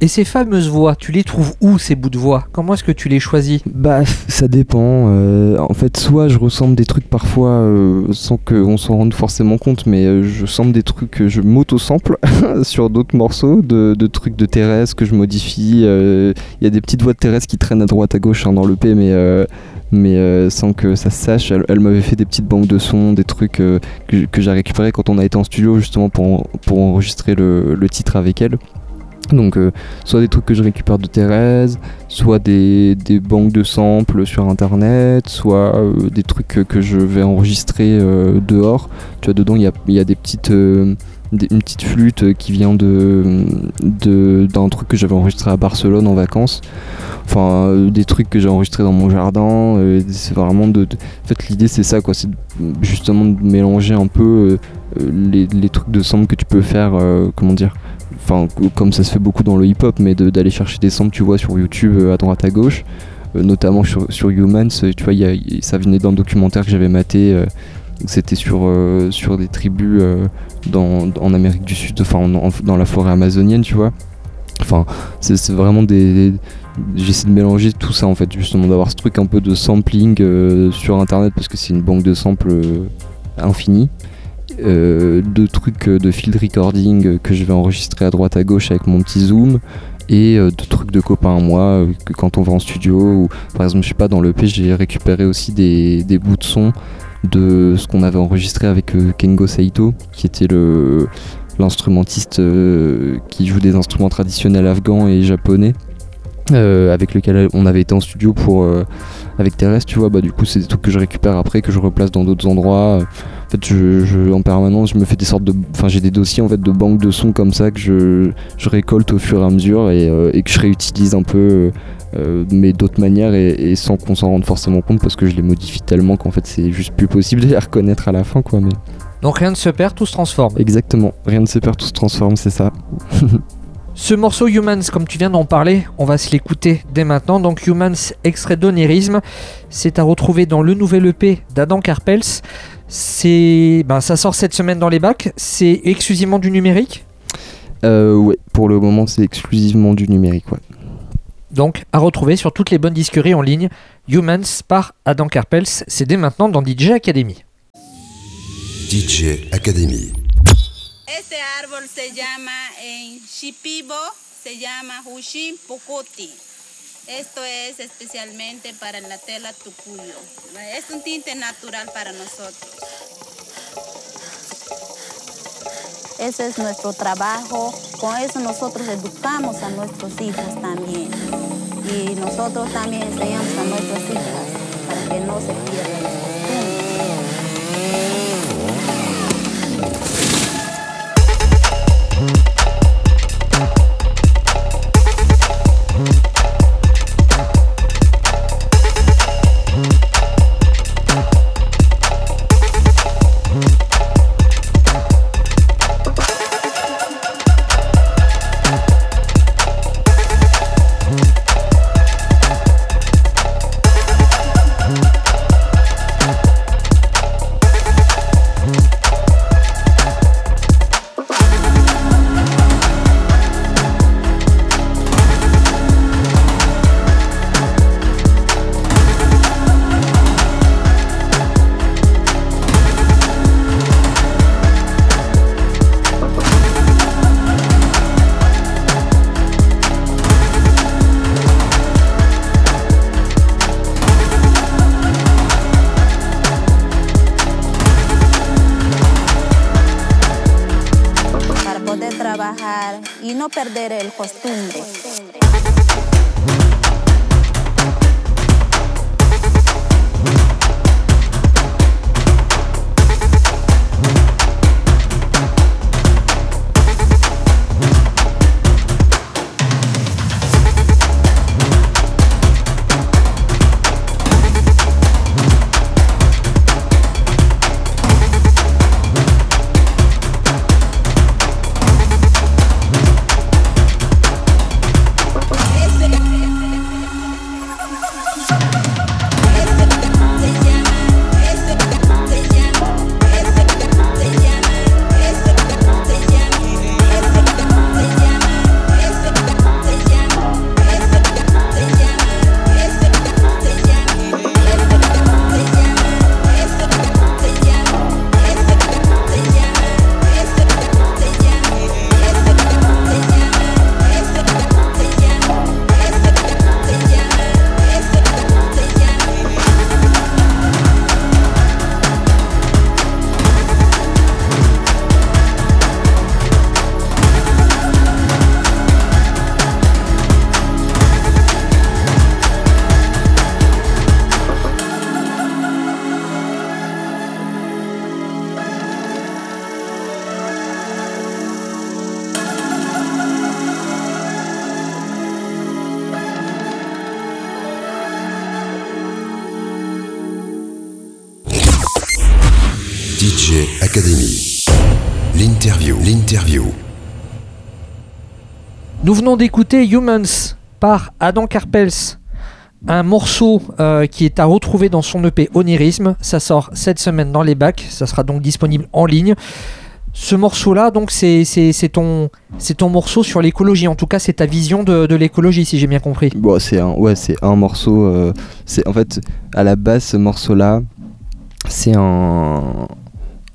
Et ces fameuses voix, tu les trouves où ces bouts de voix? Comment est-ce que tu les choisis? Bah, ça dépend. euh, en fait, soit je ressemble des trucs parfois euh, sans qu'on s'en rende forcément compte, mais euh, je semble des trucs je m'auto-sample sur d'autres morceaux, de, trucs de Thérèse que je modifie. Il y a des petites voix de Thérèse qui traînent à droite à gauche hein, dans mais, euh, mais sans que ça se sache. Elle, m'avait fait des petites banques de sons, des trucs que, j'ai récupéré quand on a été en studio justement pour, pour enregistrer le, le titre avec elle. Donc, euh, soit des trucs que je récupère de Thérèse, soit des, banques de samples sur internet, soit euh, des trucs que, je vais enregistrer euh, dehors. Tu vois, dedans, il y a, des petites. une petite flûte qui vient de d'un truc que j'avais enregistré à Barcelone en vacances enfin des trucs que j'ai enregistrés dans mon jardin c'est vraiment de, en fait l'idée c'est ça quoi c'est justement de mélanger un peu les, les trucs de samples que tu peux faire comment dire enfin co- comme ça se fait beaucoup dans le hip hop mais d'aller chercher des samples tu vois sur YouTube euh, à droite à gauche euh, notamment sur, sur Humans euh, tu vois ça venait d'un documentaire que j'avais maté c'était sur, sur des tribus dans, en Amérique du Sud, enfin en- dans la forêt amazonienne, tu vois. Enfin, c'est vraiment des. J'essaie de mélanger tout ça en fait, justement d'avoir ce truc un peu de sampling sur internet parce que c'est une banque de samples infinie. Euh, de trucs euh, de field recording que je vais enregistrer à droite à gauche avec mon petit zoom et euh, de trucs de copains à moi que quand on va en studio ou par exemple je sais pas dans le j'ai récupéré aussi des, des bouts de son de ce qu'on avait enregistré avec Kengo Saito qui était le l'instrumentiste qui joue des instruments traditionnels afghans et japonais avec lequel on avait été en studio pour avec Thérèse tu vois. Bah du coup c'est des trucs que je récupère après que je replace dans d'autres endroits en fait je, je- en permanence je me fais des sortes de enfin j'ai des dossiers en fait de banques de sons comme ça que je, je récolte au fur et à mesure et, euh, et que je réutilise un peu euh, mais d'autres manières et, et sans qu'on s'en rende forcément compte parce que je les modifie tellement qu'en fait c'est juste plus possible de les reconnaître à la fin quoi mais Donc rien ne se perd, tout se transforme. exactement rien ne se perd tout se transforme c'est ça Ce morceau Humans, comme tu viens d'en parler, on va se l'écouter dès maintenant. Donc Humans, extrait d'Onirisme, c'est à retrouver dans le nouvel EP d'Adam Karpels. C'est, ben, ça sort cette semaine dans les bacs. C'est exclusivement du numérique? Euh, ouais, pour le moment, c'est exclusivement du numérique, ouais. Donc à retrouver sur toutes les bonnes disqueries en ligne. Humans par Adam Karpels, c'est dès maintenant dans DJ Academy. DJ Academy. Este árbol se llama en Shipibo, se llama Hushi Pokoti. Esto es especialmente para la tela tucuyo. Es un tinte natural para nosotros. Ese es nuestro trabajo. Con eso nosotros educamos a nuestros hijos también. Y nosotros también enseñamos a nuestras hijas para que no se pierdan las costumbres. Venons d'écouter Humans par Adam Karpels. Un morceau euh, qui est à retrouver dans son EP Onirisme. Ça sort cette semaine dans les bacs. Ça sera donc disponible en ligne. Ce morceau-là, donc, c'est ton, morceau sur l'écologie. En tout cas, c'est ta vision de, l'écologie, si j'ai bien compris. C'est un, ouais, un morceau. euh, en fait à la base ce morceau-là, c'est un,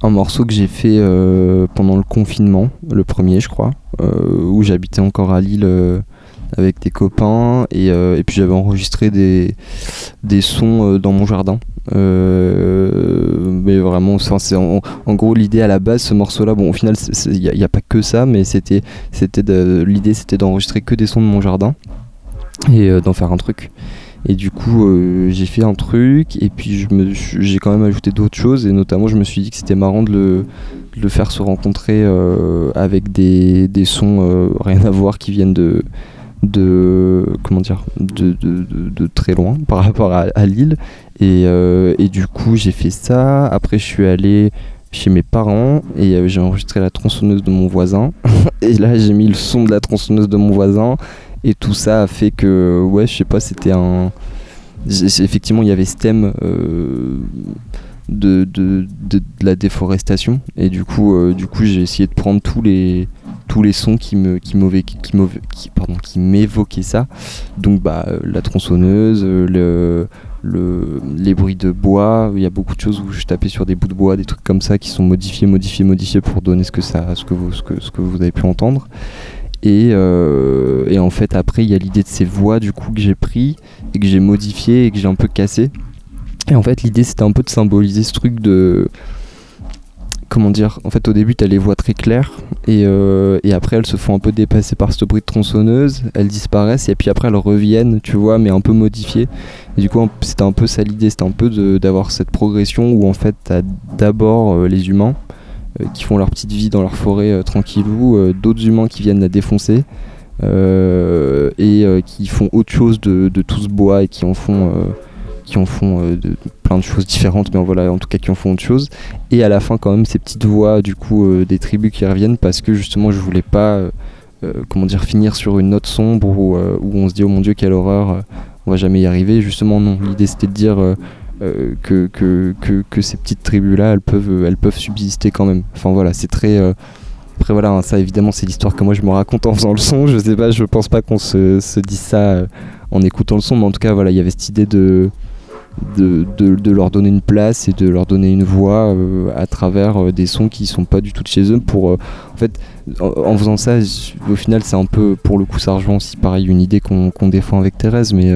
un morceau que j'ai fait euh, pendant le confinement, le premier, je crois, euh, où j'habitais encore à Lille euh, avec des copains et, puis j'avais enregistré des, sons dans mon jardin. Mais vraiment, en, gros l'idée à la base, ce morceau-là. Bon, au final, il n'y a, pas que ça, mais c'était, l'idée, c'était d'enregistrer que des sons de mon jardin et d'en faire un truc. Et du coup, euh, j'ai fait un truc, et puis j'ai quand même ajouté d'autres choses, et notamment, je me suis dit que c'était marrant de le, faire se rencontrer euh, avec des, sons euh, rien à voir qui viennent de, de comment dire, de, de, très loin par rapport à, à Lille. Et, et du coup, j'ai fait ça. Après, je suis allé chez mes parents et j'ai enregistré la tronçonneuse de mon voisin. et là, j'ai mis le son de la tronçonneuse de mon voisin. Et tout ça a fait que, ouais, je sais pas, c'était un. Effectivement, il y avait ce thème euh, de, de, de- la déforestation. Et du coup, euh, du coup j'ai essayé de prendre tous les, tous les sons qui me qui m'évoquaient qui, qui, ça. Donc, bah, euh, la tronçonneuse, le, le, les bruits de bois. Il y a beaucoup de choses où je tapais sur des bouts de bois, des trucs comme ça qui sont modifiés, modifiés, modifiés pour donner ce que, ça, ce que, vous, ce que, ce que vous avez pu entendre. Et, euh, et en fait, après, il y a l'idée de ces voix du coup que j'ai pris et que j'ai modifié et que j'ai un peu cassé. Et en fait, l'idée c'était un peu de symboliser ce truc de. Comment dire En fait, au début, t'as les voix très claires et, euh, et après, elles se font un peu dépasser par ce bruit de tronçonneuse, elles disparaissent et puis après, elles reviennent, tu vois, mais un peu modifiées. Et du coup, c'était un peu ça l'idée, c'était un peu d'avoir cette progression où en fait, t'as d'abord euh, les humains qui font leur petite vie dans leur forêt euh, tranquillou, euh, d'autres humains qui viennent la défoncer euh, et euh, qui font autre chose de, de tout ce bois et qui en font, euh, qui en font euh, plein de choses différentes, mais voilà, en tout cas qui en font autre chose. Et à la fin, quand même, ces petites voix du coup euh, des tribus qui reviennent parce que justement, je voulais pas, euh, euh, comment dire, finir sur une note sombre où, euh, où on se dit oh mon dieu quelle horreur, euh, on va jamais y arriver. Justement, non. L'idée c'était de dire euh, que, que, que, ces petites tribus là elles peuvent euh, elles peuvent subsister quand même. Enfin voilà c'est très euh, après voilà ça évidemment c'est l'histoire que moi je me raconte en faisant le son. Je sais pas je pense pas qu'on se, se dise ça en écoutant le son mais en tout cas voilà il y avait cette idée de de, de, leur donner une place et de leur donner une voix à travers des sons qui sont pas du tout de chez eux pour en fait en, faisant ça au final c'est un peu pour le coup ça rejoint aussi pareil une idée qu'on défend avec Thérèse mais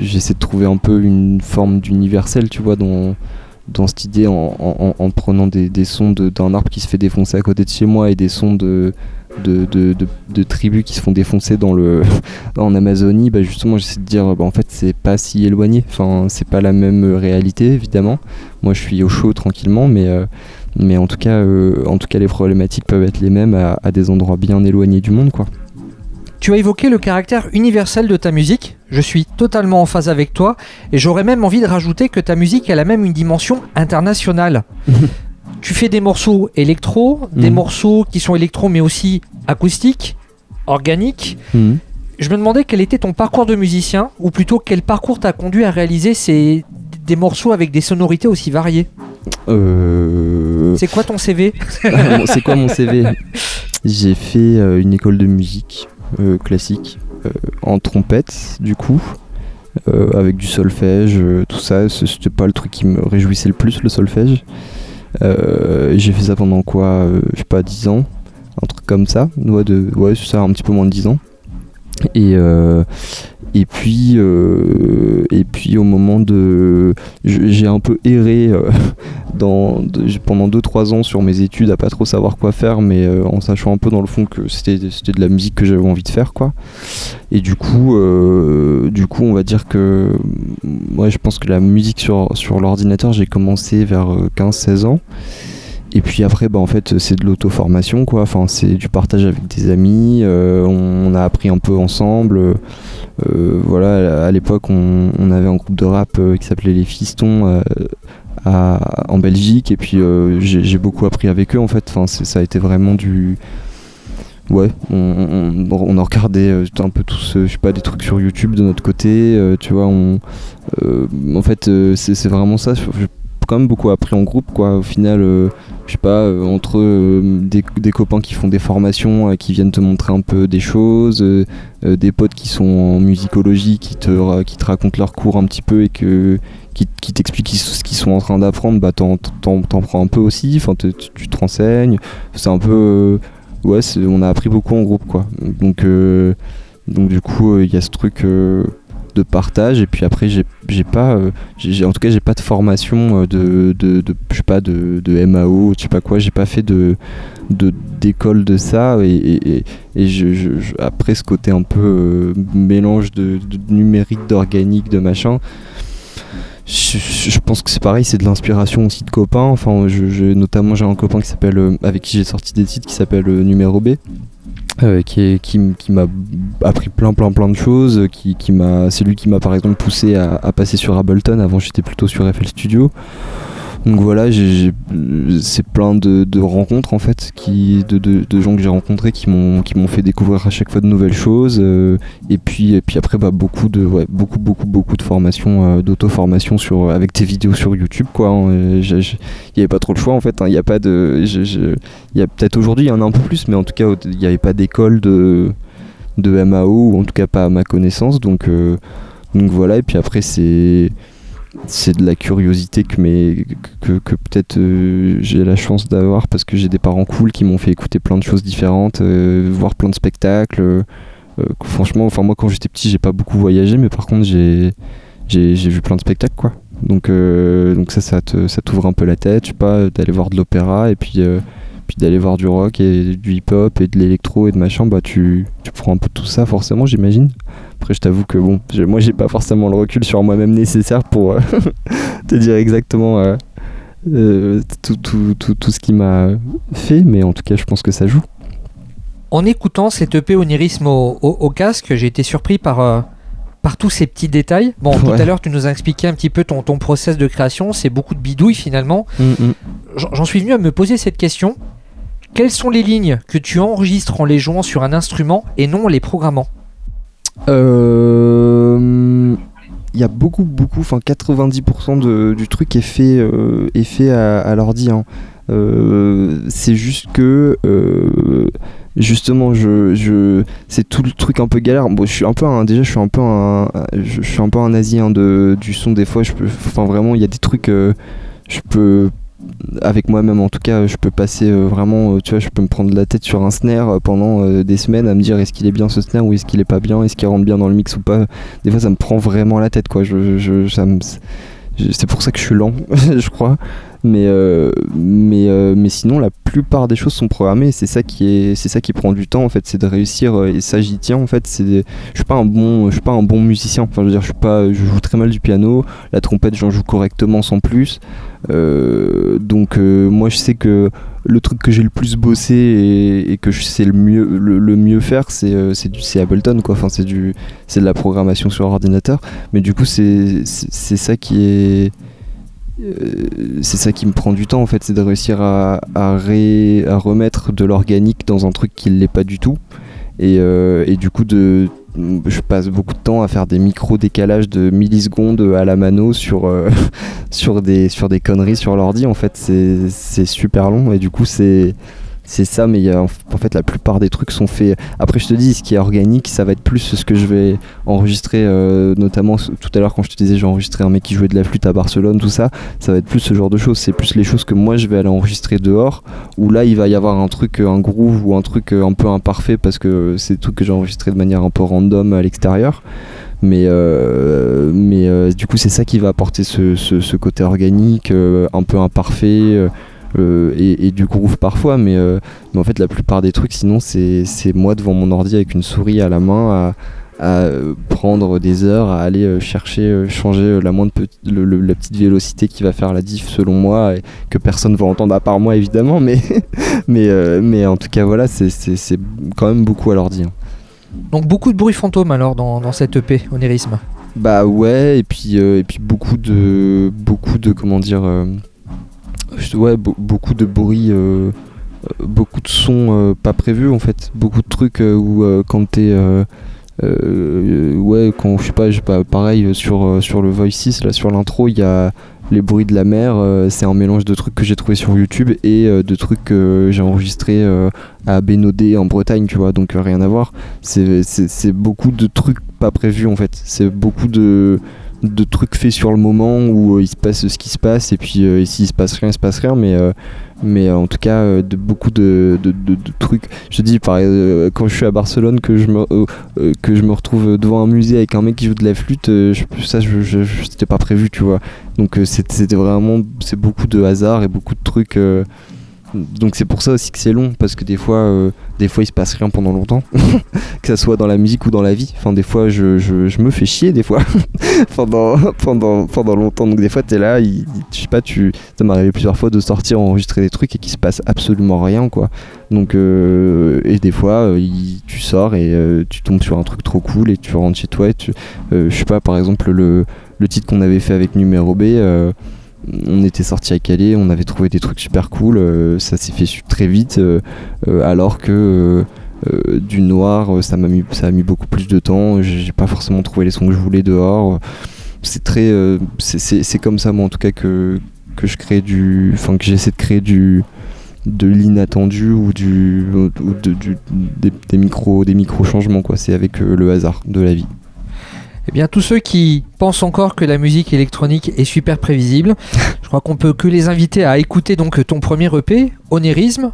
j'essaie de trouver un peu une forme d'universel, tu vois, dans, dans cette idée en, en- en prenant des, des sons d'un arbre qui se fait défoncer à côté de chez moi et des sons de- de- de tribus qui se font défoncer dans le en Amazonie, bah justement j'essaie de dire bah en fait c'est pas si éloigné, enfin c'est pas la même réalité évidemment. Moi je suis au chaud tranquillement, mais euh, mais en tout cas euh, en tout cas les problématiques peuvent être les mêmes à, à des endroits bien éloignés du monde quoi. Tu as évoqué le caractère universel de ta musique, je suis totalement en phase avec toi, et j'aurais même envie de rajouter que ta musique elle a même une dimension internationale. tu fais des morceaux électro, des Mhm. morceaux qui sont électro mais aussi acoustiques, organiques. Mhm. Je me demandais quel était ton parcours de musicien, ou plutôt quel parcours t'a conduit à réaliser ces... des morceaux avec des sonorités aussi variées. Euh, C'est quoi ton CV c'est quoi mon CV J'ai fait euh, une école de musique classique euh, en trompette du coup euh, avec du solfège euh, tout ça. C'était pas le truc qui me réjouissait le plus le solfège. Euh, j'ai fait ça pendant quoi euh, je sais pas 10 ans un truc comme ça. Ouais, de, ouais ça un petit peu moins de 10 ans. Et euh, et puis euh, et puis au moment de j'ai un peu erré euh, pendant 2-3 ans sur mes études à pas trop savoir quoi faire, mais euh, en sachant un peu dans le fond que c'était de la musique que j'avais envie de faire, quoi. Et du coup, du coup, on va dire que moi, je pense que la musique sur, sur l'ordinateur, j'ai commencé vers euh, 15-16 ans. Et puis après, bah, en fait, c'est de l'auto-formation, quoi. Enfin, c'est du partage avec des amis. euh, on a appris un peu ensemble. Euh, voilà, à l'époque, on, avait un groupe de rap euh, qui s'appelait Les Fistons euh, en Belgique. Et puis, j'ai beaucoup appris avec eux, en fait. Enfin, ça a été vraiment du. Ouais, on, a regardé un peu tous, je pas, des trucs sur YouTube de notre côté. tu vois, on. en fait, c'est vraiment ça. Beaucoup appris en groupe, quoi. Au final, euh, je sais pas, euh, entre euh, des, copains qui font des formations, qui viennent te montrer un peu des choses, des potes qui sont en musicologie, qui te, qui te racontent leur cours un petit peu et que, qui, qui t'expliquent ce qu'ils sont en train d'apprendre, bah t'en, prends un peu aussi, enfin tu, te renseignes. C'est un peu. ouais, on a appris beaucoup en groupe, quoi. Donc, donc du coup, il y a ce truc. de partage et puis après j'ai j'ai pas euh, j'ai- en tout cas j'ai pas de formation euh, de, de, je sais pas de, de MAO je sais pas quoi j'ai pas fait de d'école de, ça et, et, et- après ce côté un peu euh, mélange de, numérique d'organique de machin je, pense que c'est pareil c'est de l'inspiration aussi de copains. Enfin je, notamment j'ai un copain qui avec qui j'ai sorti des titres qui s'appelle Numéro B euh, qui, m'a appris plein plein plein de choses euh, qui, qui m'a c'est lui qui m'a par exemple poussé à, à passer sur Ableton. Avant j'étais plutôt sur FL Studio donc voilà c'est plein de, de rencontres en fait de, de, de gens que j'ai rencontrés qui m'ont fait découvrir à chaque fois de nouvelles choses euh, et puis et puis après bah beaucoup de ouais, beaucoup beaucoup beaucoup de formations euh, d'auto formation sur avec tes vidéos sur YouTube hein, il n'y avait pas trop le choix en fait hein, il n'y a pas de a peut-être aujourd'hui il y en a un peu plus mais en tout cas il n'y avait pas d'école de de MAO ou en tout cas pas à ma connaissance donc euh, donc voilà et puis après c'est c'est de la curiosité que que, que peut-être euh, j'ai la chance d'avoir parce que j'ai des parents cool qui m'ont fait écouter plein de choses différentes euh, voir plein de spectacles euh, franchement enfin moi quand j'étais petit j'ai pas beaucoup voyagé mais par contre j'ai j'ai vu plein de spectacles quoi. Donc donc ça ça te ça t'ouvre un peu la tête je pas d'aller voir de l'opéra et puis puis d'aller voir du rock et du hip hop et de l'électro et de machin bah tu tu prends un peu tout ça forcément j'imagine après je t'avoue que bon moi j'ai pas forcément le recul sur moi-même nécessaire pour euh, te dire exactement euh, euh, tout, tout, tout, tout ce qui m'a fait mais en tout cas je pense que ça joue En écoutant cette EP Onirisme au, au- au casque, j'ai été surpris par, par tous ces petits détails. Bon, tout à l'heure, tu nous as expliqué un petit peu ton, ton process de création. C'est beaucoup de bidouilles finalement. J'en j'en suis venu à me poser cette question. Quelles sont les lignes que tu enregistres en les jouant sur un instrument et non en les programmant Euh, Il y a beaucoup, beaucoup, enfin 90% de- du truc est fait, euh, est fait à, l'ordi. hein. Euh, c'est juste que, euh, justement, je, je, c'est tout le truc un peu galère. Bon, je suis un peu un, déjà, je suis un peu un, je, suis un peu un asien de, du son des fois. Je peux, enfin vraiment, il y a des trucs, je peux avec moi-même en tout cas je peux passer euh, vraiment euh, tu vois je peux me prendre la tête sur un snare euh, pendant des semaines à me dire est-ce qu'il est bien ce snare ou est-ce qu'il est pas bien est-ce qu'il rentre bien dans le mix ou pas des fois ça me prend vraiment la tête quoi je, je- ça me- c'est pour ça que je suis lent je crois mais, mais, mais sinon, la plupart des choses sont programmées. C'est ça qui est, c'est ça qui prend du temps en fait, c'est de réussir. et ça, j'y tiens en fait. C'est, je suis pas un bon, je suis pas un bon musicien. Enfin, je veux dire, je suis pas, je joue très mal du piano. La trompette, j'en joue correctement sans plus. Euh, donc, euh, moi, je sais que le truc que j'ai le plus bossé et, que je sais le mieux, le, mieux faire, c'est, euh, Ableton quoi. Enfin, c'est de la programmation sur ordinateur. Mais du coup, c'est, ça qui est euh, c'est ça qui me prend du temps en fait, c'est de réussir à, à, remettre de l'organique dans un truc qui ne l'est pas du tout. Et, et du coup, de, je passe beaucoup de temps à faire des micro-décalages de millisecondes à la mano sur, euh, sur, des, sur des conneries sur l'ordi. En fait, c'est c'est super long et du coup, c'est. C'est ça, mais en fait la plupart des trucs sont faits. Après, je te dis, ce qui est organique, ça va être plus ce que je vais enregistrer, euh, notamment tout à l'heure quand je te disais j'ai enregistré un mec qui jouait de la flûte à Barcelone, tout ça ça va être plus ce genre de choses. C'est plus les choses que moi je vais aller enregistrer dehors, où là il va y avoir un truc, euh, un groove ou un truc euh, un peu imparfait parce que c'est trucs que j'ai enregistré de manière un peu random à l'extérieur. Mais, du coup, c'est ça qui va apporter ce, côté organique, un peu imparfait. Euh, et, et du groove parfois, mais, euh, mais en fait la plupart des trucs sinon c'est moi devant mon ordi avec une souris à la main à, à euh, prendre des heures à aller chercher, changer la moindre le- le- la petite vélocité qui va faire la diff selon moi et que personne va entendre à part moi évidemment, mais, mais, euh, mais en tout cas voilà, c'est- quand même beaucoup à l'ordi. hein. Donc beaucoup de bruit fantôme alors dans, dans cette EP, Onérisme? Bah ouais, et puis, euh, et puis beaucoup de. Beaucoup de. Comment dire. euh, ouais, be- beaucoup de bruit. euh, euh, beaucoup de sons euh, pas prévus en fait. Beaucoup de trucs où quand t'es. ouais, quand je sais pas, pareil sur, sur le Voice 6, là sur l'intro, il y a les bruits de la mer. c'est un mélange de trucs que j'ai trouvé sur YouTube et de trucs que j'ai enregistrés à Bénodet en Bretagne, tu vois, donc rien à voir. C'est beaucoup de trucs pas prévus en fait. C'est beaucoup de, de trucs faits sur le moment où euh, il se passe ce qui se passe et puis euh, et s'il se passe rien, il se passe rien, mais, euh, mais en tout cas, de beaucoup de, de, trucs. Je dis, par, euh, quand je suis à Barcelone, que je, me, que je me retrouve devant un musée avec un mec qui joue de la flûte, je- ça, je, je- c'était pas prévu, tu vois. Donc c'était vraiment, c'est beaucoup de hasard et beaucoup de trucs. Donc c'est pour ça aussi que c'est long parce que des fois, euh, des fois il se passe rien pendant longtemps, que ça soit dans la musique ou dans la vie. Enfin des fois je, je, me fais chier des fois pendant, pendant, pendant longtemps. Donc des fois t'es là, il, je sais pas, tu, ça m'est arrivé plusieurs fois de sortir enregistrer des trucs et qu'il se passe absolument rien quoi. Donc euh, et des fois euh, tu sors et euh, tu tombes sur un truc trop cool et tu rentres chez toi et tu, je sais pas par exemple le, le titre qu'on avait fait avec Numéro B. on était sorti à Calais, on avait trouvé des trucs super cool, euh, ça s'est fait très vite, euh, euh, alors que du noir, ça m'a mis, beaucoup plus de temps. J'ai pas forcément trouvé les sons que je voulais dehors. C'est très, c'est- comme ça moi en tout cas que je crée du, enfin que j'essaie de créer du de l'inattendu ou du ou des, des micro des micro changements quoi. C'est avec le hasard de la vie. Eh bien, tous ceux qui pensent encore que la musique électronique est super prévisible, je crois qu'on peut que les inviter à écouter donc ton premier EP, Onérisme.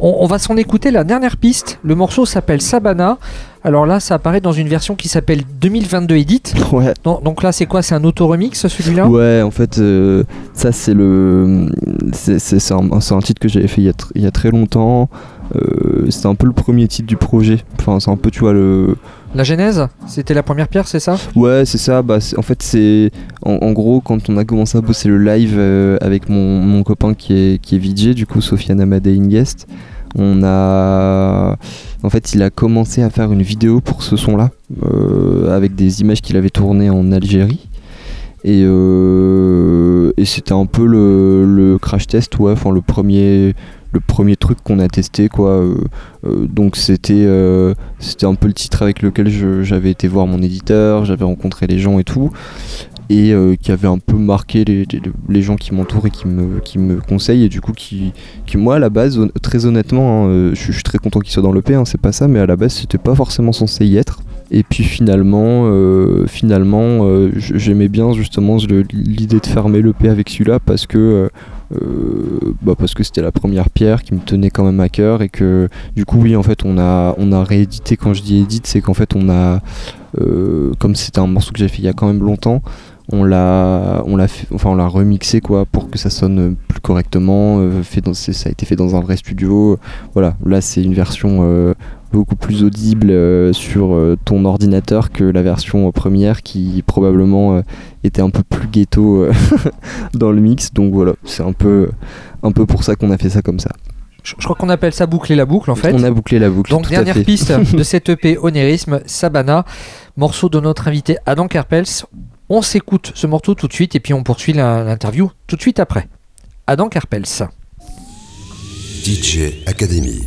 On, on va s'en écouter la dernière piste. Le morceau s'appelle Sabana. Alors là, ça apparaît dans une version qui s'appelle 2022 Edit. Ouais. Donc, donc là, c'est quoi? C'est un auto-remix celui-là? Ouais, en fait, euh, ça c'est le, c'est un, titre que j'avais fait il y a, tr- il y a très longtemps. Euh, c'est un peu le premier titre du projet. Enfin, c'est un peu, tu vois, le. La genèse C'était la première pierre, c'est ça? Ouais, c'est ça. Bah, en fait, c'est en, gros quand on a commencé à bosser le live euh, avec mon, copain qui est qui du coup, Sofiane Amadei Guest. On a, en fait, il a commencé à faire une vidéo pour ce son-là, euh, avec des images qu'il avait tournées en Algérie. Et, euh, et c'était un peu le, le crash test, ouais, enfin le premier, le premier truc qu'on a testé, quoi. Euh, euh, donc c'était, c'était un peu le titre avec lequel j'avais été voir mon éditeur, j'avais rencontré les gens et tout, et qui avait un peu marqué les, les- gens qui m'entourent et qui me, qui me conseillent, et du coup qui, qui moi à la base, très honnêtement, hein, je, suis très content qu'il soit dans l'EP, hein, c'est pas ça, mais à la base c'était pas forcément censé y être. Et puis finalement, euh, finalement, euh, j'aimais bien justement l'idée de fermer l'EP avec celui-là parce que euh, bah parce que c'était la première pierre qui me tenait quand même à cœur et que du coup oui en fait on a on a réédité. Quand je dis édite c'est qu'en fait on a comme c'était un morceau que j'ai fait il y a quand même longtemps on l'a on l'a enfin on l'a remixé quoi pour que ça sonne plus correctement euh, fait dans, ça a été fait dans un vrai studio voilà là c'est une version euh, beaucoup plus audible euh, sur ton ordinateur que la version première qui probablement était un peu plus ghetto dans le mix donc voilà c'est un peu un peu pour ça qu'on a fait ça comme ça Je, je crois qu'on appelle ça boucler la boucle en fait. on a bouclé la boucle Donc tout à dernière fait. piste de cette EP Onérisme, Sabana, morceau de notre invité Adam Karpels. On s'écoute ce morceau tout de suite et puis on poursuit l'interview tout de suite après. Adam Karpels. DJ Academy.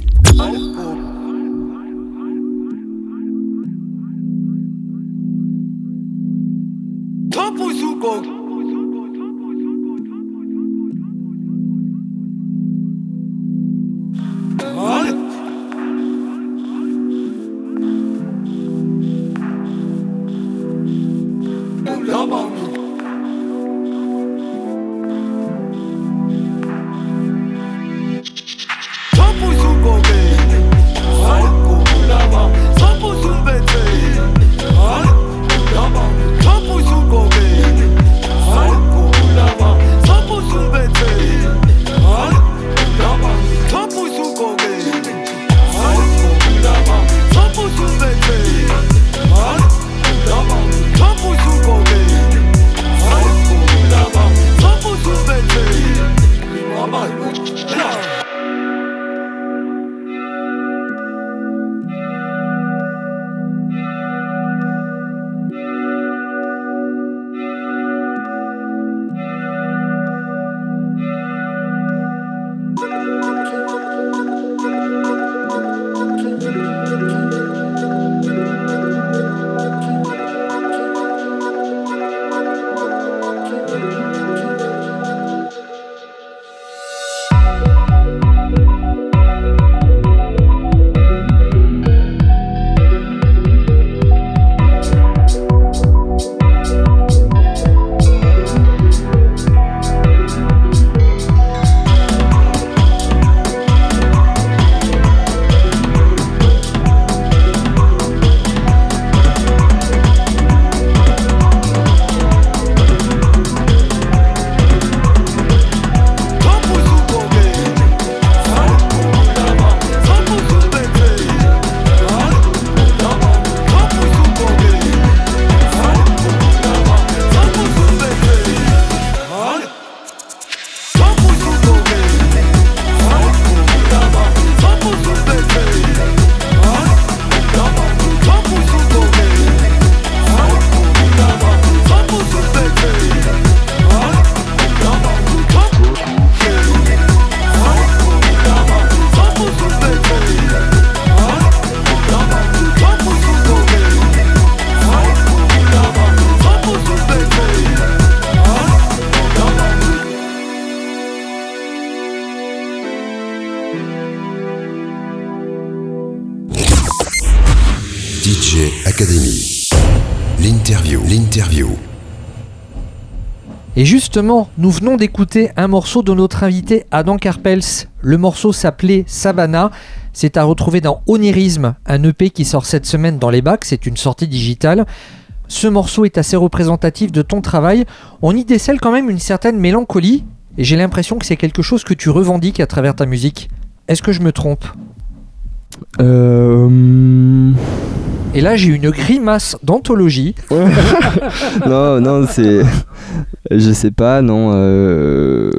Et justement, nous venons d'écouter un morceau de notre invité Adam Karpels. Le morceau s'appelait Savannah. C'est à retrouver dans Onirisme, un EP qui sort cette semaine dans les bacs. C'est une sortie digitale. Ce morceau est assez représentatif de ton travail. On y décèle quand même une certaine mélancolie. Et j'ai l'impression que c'est quelque chose que tu revendiques à travers ta musique. Est-ce que je me trompe? Euh, Et là, j'ai une grimace d'anthologie. non, non, c'est. Je sais pas, non. euh,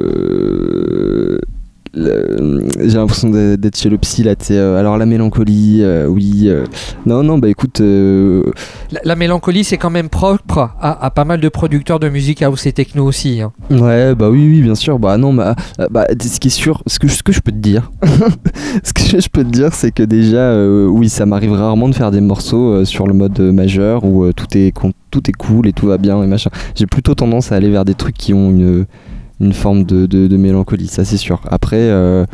J'ai l'impression d'être chez le psy là, euh, Alors la mélancolie, euh, oui. euh, Non, non, bah écoute. euh, La, la mélancolie, c'est quand même propre à, à pas mal de producteurs de musique house et techno aussi. hein. Ouais, bah oui, oui, bien sûr. Bah non, bah, bah ce qui est sûr, ce que, ce que je peux te dire, ce que je peux te dire, c'est que déjà, oui, ça m'arrive rarement de faire des morceaux sur le mode majeur où tout est tout est cool et tout va bien et machin. J'ai plutôt tendance à aller vers des trucs qui ont une une forme de, de- mélancolie, ça c'est sûr. Après. euh,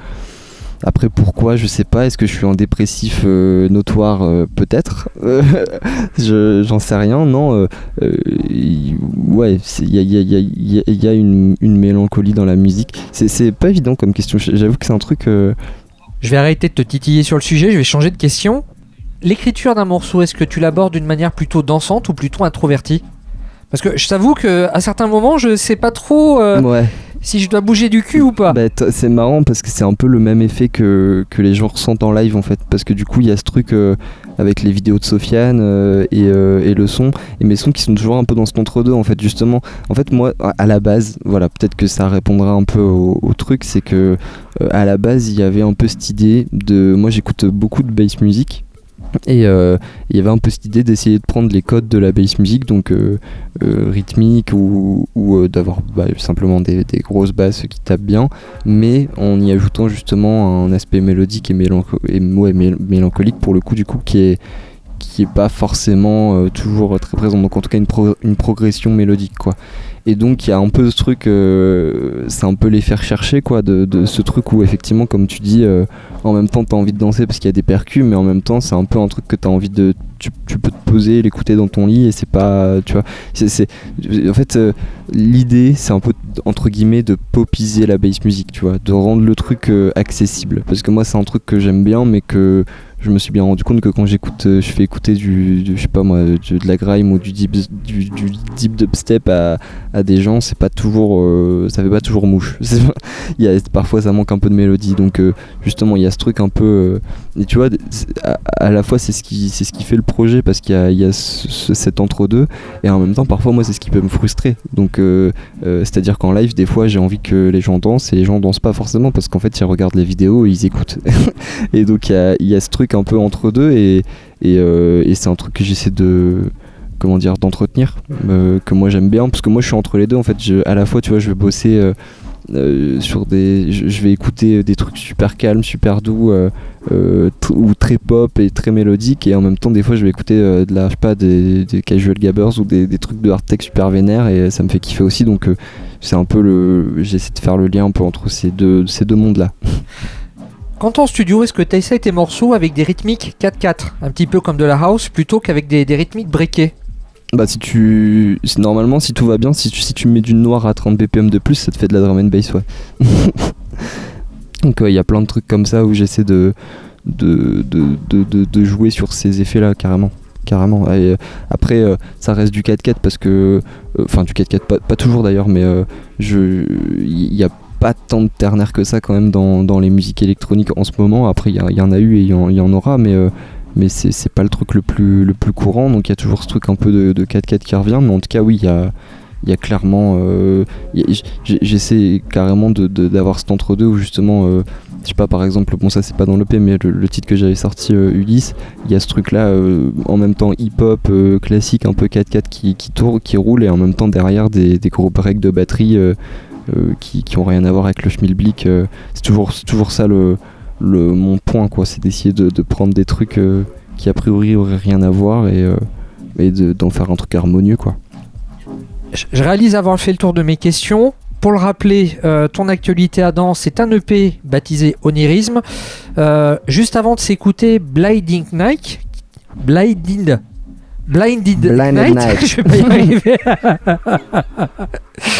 après pourquoi je sais pas est-ce que je suis un dépressif euh, notoire euh, peut-être je j'en sais rien non ouais il y a, y a- y y a- une, une mélancolie dans la musique c'est c'est pas évident comme question j'avoue que c'est un truc Je vais arrêter de te titiller sur le sujet, je vais changer de question. L'écriture d'un morceau, est-ce que tu l'abordes d'une manière plutôt dansante ou plutôt introvertie? Parce que je t'avoue que à certains moments, je sais pas trop euh, Ouais. si je dois bouger du cul ou pas. Bah, c'est marrant parce que c'est un peu le même effet que, que les gens ressentent en live en fait. Parce que du coup, il y a ce truc euh, avec les vidéos de Sofiane euh, et, et le son. Et mes sons qui sont toujours un peu dans cet entre-deux en fait, justement. En fait, moi, à la base, voilà, peut-être que ça répondra un peu au, au truc, c'est que à la base, il y avait un peu cette idée de. Moi, j'écoute beaucoup de bass music. Et euh, il y avait un peu cette idée d'essayer de prendre les codes de la bass music, donc euh, euh, rythmique ou, d'avoir bah, simplement des, grosses basses qui tapent bien, mais en y ajoutant justement un aspect mélodique et, mélancolique pour le coup du coup qui est qui est pas forcément euh, toujours très présent. Donc en tout cas une, une progression mélodique quoi. Et donc il y a un peu ce truc euh, c'est un peu les faire chercher quoi de, de ce truc où effectivement comme tu dis euh, en même temps t'as envie de danser parce qu'il y a des percus mais en même temps c'est un peu un truc que t'as envie de tu, peux te poser l'écouter dans ton lit et c'est pas tu vois. C'est en fait l'idée c'est un peu entre guillemets de popiser la bass music tu vois de rendre le truc accessible. Parce que moi c'est un truc que j'aime bien mais que je me suis bien rendu compte que quand j'écoute euh, je fais écouter du, je sais pas moi de la grime ou du deep du, du deep dubstep à, à des gens c'est pas toujours euh, ça fait pas toujours mouche. Il a parfois ça manque un peu de mélodie. Donc euh, justement il y a ce truc un peu et tu vois à, à la fois c'est ce qui c'est ce qui fait le projet parce qu'il y a, il y a ce- ce- cet entre deux et en même temps parfois moi c'est ce qui peut me frustrer. Donc euh, euh, c'est à dire qu'en live des fois j'ai envie que les gens dansent et les gens dansent pas forcément parce qu'en fait ils regardent les vidéos et ils écoutent. Et donc il y a, il y a ce truc un peu entre deux et, et, euh, et c'est un truc que j'essaie de comment dire d'entretenir euh, que moi j'aime bien parce que moi je suis entre les deux en fait. Je, à la fois tu vois je vais bosser euh, sur des je, vais écouter des trucs super calmes super doux euh, euh, tr- ou très pop et très mélodiques et en même temps des fois je vais écouter de la je sais pas des, des casual gabbers ou des, des trucs de hard tech super vénères et ça me fait kiffer aussi. Donc c'est un peu le j'essaie de faire le lien un peu entre ces deux ces deux mondes là Quand en studio, est-ce que tu essaies tes morceaux avec des rythmiques 4-4, un petit peu comme de la house, plutôt qu'avec des, des rythmiques breakées Bah si tu normalement si tout va bien si tu, si tu mets du noir à 30 BPM de plus ça te fait de la drum and bass ouais. Donc il y a plein de trucs comme ça où j'essaie de de, de, de, de- jouer sur ces effets là carrément carrément euh, après euh, ça reste du 4-4 parce que euh, enfin du 4-4 pas, pas toujours d'ailleurs mais je il y a pas tant de ternaire que ça quand même dans, dans les musiques électroniques en ce moment après il y, en a eu et il y y en aura mais euh, mais c'est pas le truc le plus, le plus courant, donc il y a toujours ce truc un peu de, de 4-4 qui revient, mais en tout cas, oui, il y a, y a clairement. euh, J'essaie carrément de- de- d'avoir cet entre-deux où justement, euh, je sais pas, par exemple, bon, ça c'est pas dans l'EP, mais le, titre que j'avais sorti, euh, Ulysse, il y a ce truc-là, euh, en même temps hip-hop euh, classique, un peu 4-4 qui, qui tourne, qui roule, et en même temps derrière des, des gros breaks de batterie. Euh, qui, qui ont rien à voir avec le schmilblick euh, c'est toujours, c'est toujours ça le, le, mon point quoi c'est d'essayer de, de prendre des trucs euh, qui a priori auraient rien à voir et, euh, et de- d'en faire un truc harmonieux quoi Je réalise avoir fait le tour de mes questions. Pour le rappeler, euh, ton actualité à danse, c'est un EP baptisé Onirisme. Euh, juste avant de s'écouter Blinding Night, Blinding, Blinded, Blinded Night, Night. je vais pas y arriver.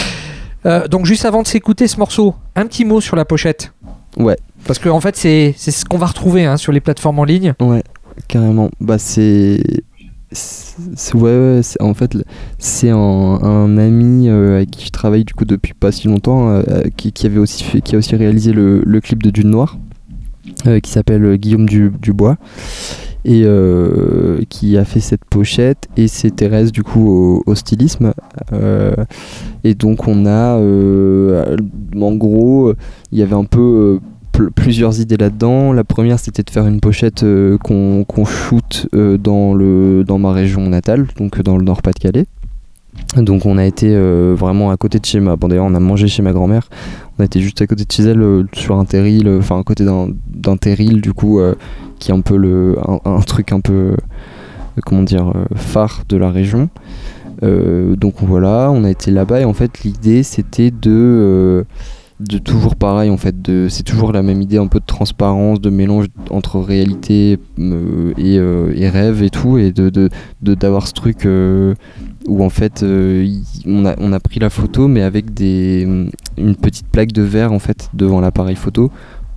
Euh, donc juste avant de s'écouter ce morceau, un petit mot sur la pochette. Ouais. Parce que en fait c'est c'est ce qu'on va retrouver hein, sur les plateformes en ligne. ouais carrément bah c'est ouais, ouais en fait c'est un, un ami euh, avec qui je travaille du coup depuis pas si longtemps euh, qui, qui avait aussi fait, qui a aussi réalisé le, le clip de Dune Noire qui s'appelle Guillaume du, Dubois et euh, qui a fait cette pochette et c'est Thérèse du coup au, stylisme. Euh, et donc on a euh, en gros il y avait un peu pl- plusieurs idées là-dedans. La première c'était de faire une pochette qu'on qu'on shoot dans, dans ma région natale donc dans le Nord-Pas-de-Calais donc on a été euh, vraiment à côté de chez ma bon d'ailleurs on a mangé chez ma grand-mère. On a été juste à côté de chez elle euh, sur un terril euh, enfin à côté d'un terril du coup qui est un peu le un, truc un peu comment dire phare de la région. Donc voilà on a été là-bas et en fait l'idée c'était de de toujours pareil en fait de c'est toujours la même idée un peu de transparence de mélange entre réalité euh, et, euh, et rêve et tout et de de- de- d'avoir ce truc euh, où en fait on, a, on a pris la photo mais avec des une petite plaque de verre en fait devant l'appareil photo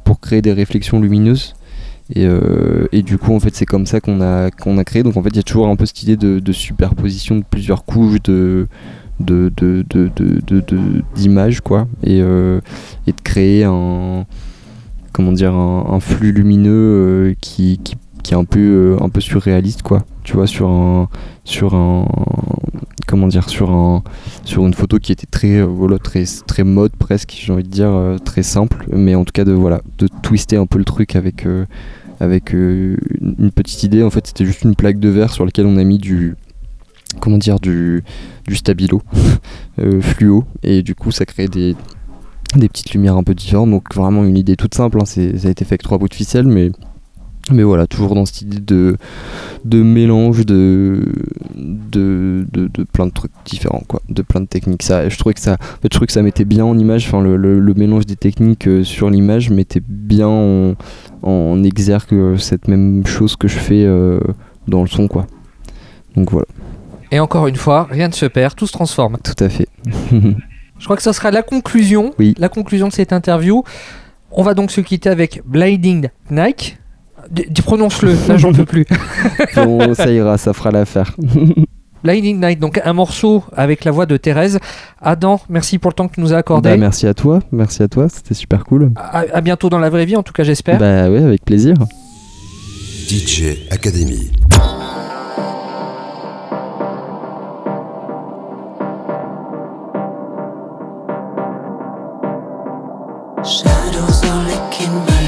pour créer des réflexions lumineuses Et, et du coup, en fait, c'est comme ça qu'on a, qu'on a créé. Donc, en fait, il y a toujours un peu cette idée de, de superposition de plusieurs couches de de, quoi. Et, euh, et de créer un, comment dire, un, flux lumineux euh, qui, qui, qui est un peu, euh, un peu surréaliste, quoi. Tu vois, sur un, sur un, comment dire, sur un, sur une photo qui était très, voilà, très, très mode presque, j'ai envie de dire, très simple, mais en tout cas de, voilà, de twister un peu le truc avec, avec une petite idée. En fait, c'était juste une plaque de verre sur laquelle on a mis du, comment dire, du, du stabilo euh, fluo, et du coup, ça crée des, des petites lumières un peu différentes. Donc vraiment une idée toute simple. hein, ça a été fait avec trois bouts de ficelle, mais mais voilà, toujours dans cette idée de, de mélange de, de, de, de plein de trucs différents, quoi, de plein de techniques. Ça, je trouvais que ça, que ça mettait bien en image, enfin le, mélange des techniques euh, sur l'image mettait bien en, exergue euh, cette même chose que je fais dans le son, quoi. Donc voilà, Et encore une fois, rien ne se perd, tout se transforme. tout à fait. Je crois que ça sera la conclusion, Oui. la conclusion de cette interview. On va donc se quitter avec Blinding Nike. Prononce-le, là j'en peux plus. bon, ça ira, ça fera l'affaire. Blinding Night, donc un morceau avec la voix de Thérèse. Adam, merci pour le temps que tu nous as accordé. Bah, merci à toi, merci à toi, c'était super cool. à, à bientôt dans la vraie vie, en tout cas j'espère. Bah ouais, avec plaisir. DJ Academy. Shadows are licking my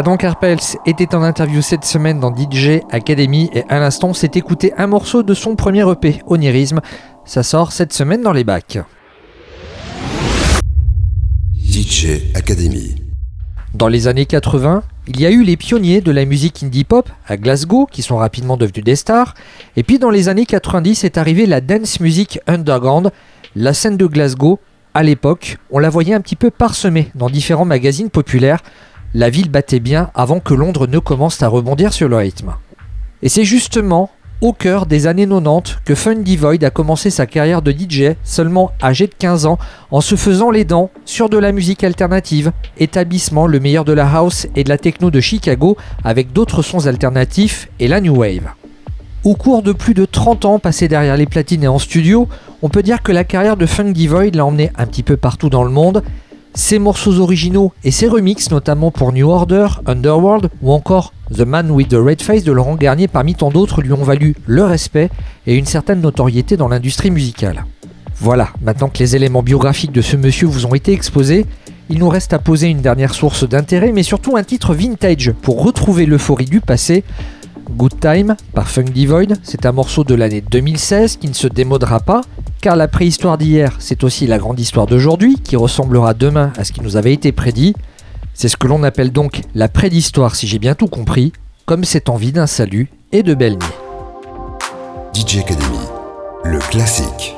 Adam Karpels était en interview cette semaine dans DJ Academy et à l'instant s'est écouté un morceau de son premier EP, Onirisme. Ça sort cette semaine dans les bacs. DJ Academy. Dans les années 80, il y a eu les pionniers de la musique indie pop à Glasgow qui sont rapidement devenus des stars. Et puis dans les années 90 est arrivée la dance music underground. La scène de Glasgow, à l'époque, on la voyait un petit peu parsemée dans différents magazines populaires la ville battait bien avant que Londres ne commence à rebondir sur le rythme. Et c'est justement au cœur des années 90 que Fundy Void a commencé sa carrière de DJ, seulement âgé de 15 ans, en se faisant les dents sur de la musique alternative, établissement le meilleur de la house et de la techno de Chicago avec d'autres sons alternatifs et la new wave. Au cours de plus de 30 ans passés derrière les platines et en studio, on peut dire que la carrière de Funky Void l'a emmené un petit peu partout dans le monde ses morceaux originaux et ses remixes, notamment pour New Order, Underworld ou encore The Man with the Red Face de Laurent Garnier, parmi tant d'autres, lui ont valu le respect et une certaine notoriété dans l'industrie musicale. Voilà, maintenant que les éléments biographiques de ce monsieur vous ont été exposés, il nous reste à poser une dernière source d'intérêt, mais surtout un titre vintage pour retrouver l'euphorie du passé Good Time par Funk Void, c'est un morceau de l'année 2016 qui ne se démodera pas, car la préhistoire d'hier, c'est aussi la grande histoire d'aujourd'hui qui ressemblera demain à ce qui nous avait été prédit. C'est ce que l'on appelle donc la prédhistoire, si j'ai bien tout compris, comme cette envie d'un salut et de belles nuits. DJ Academy, le classique.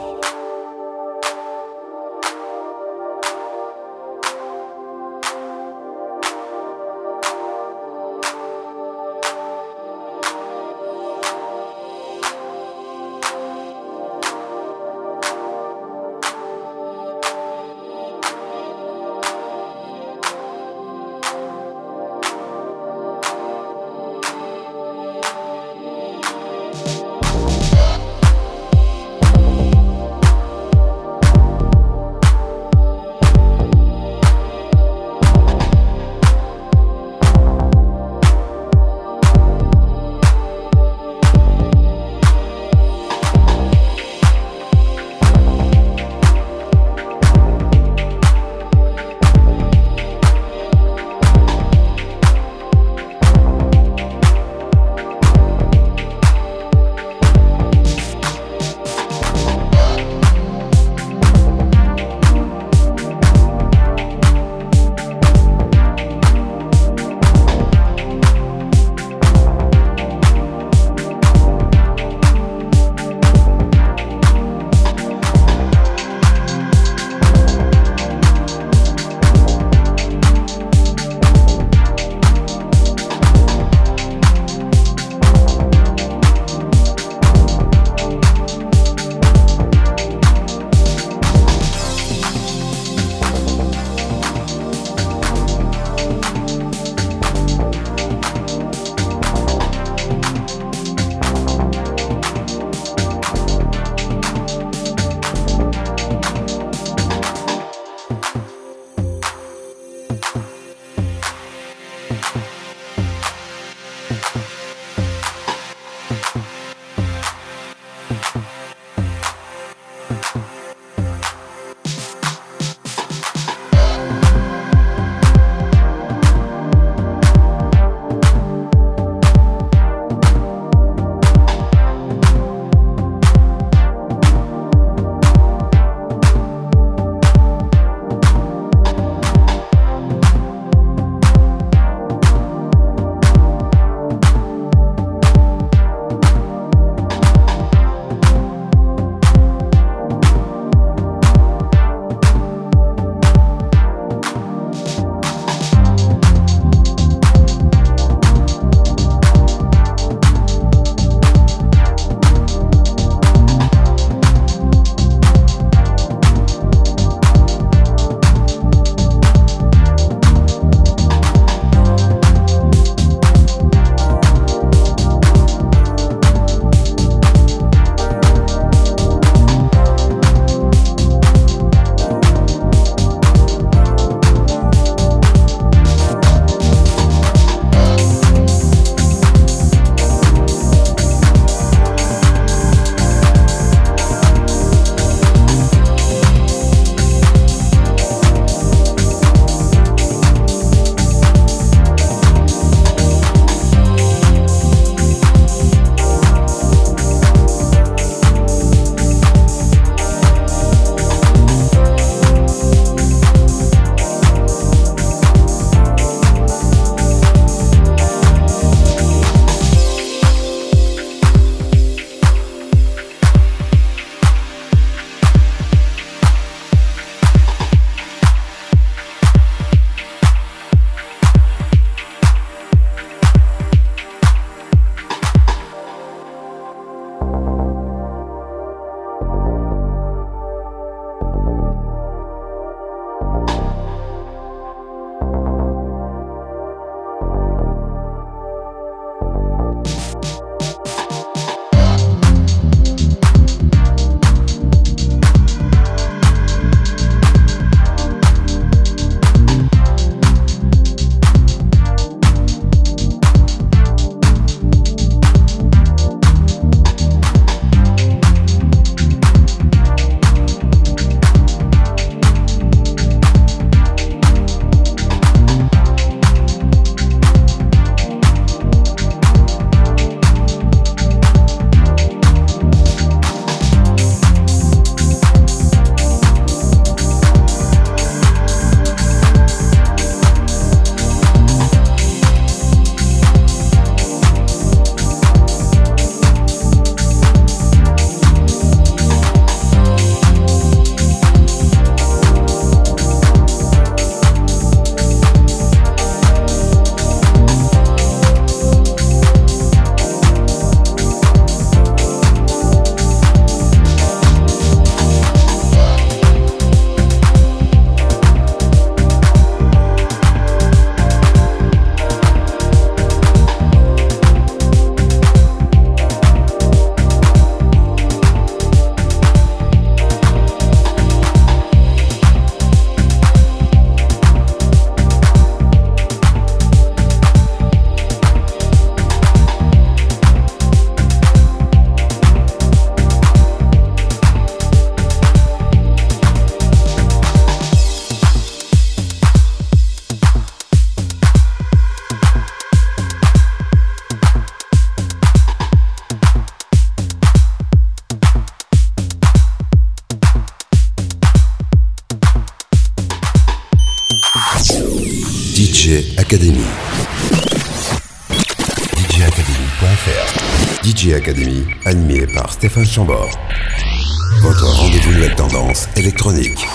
Animé par Stéphane Chambord. Votre rendez-vous nouvelle tendance électronique.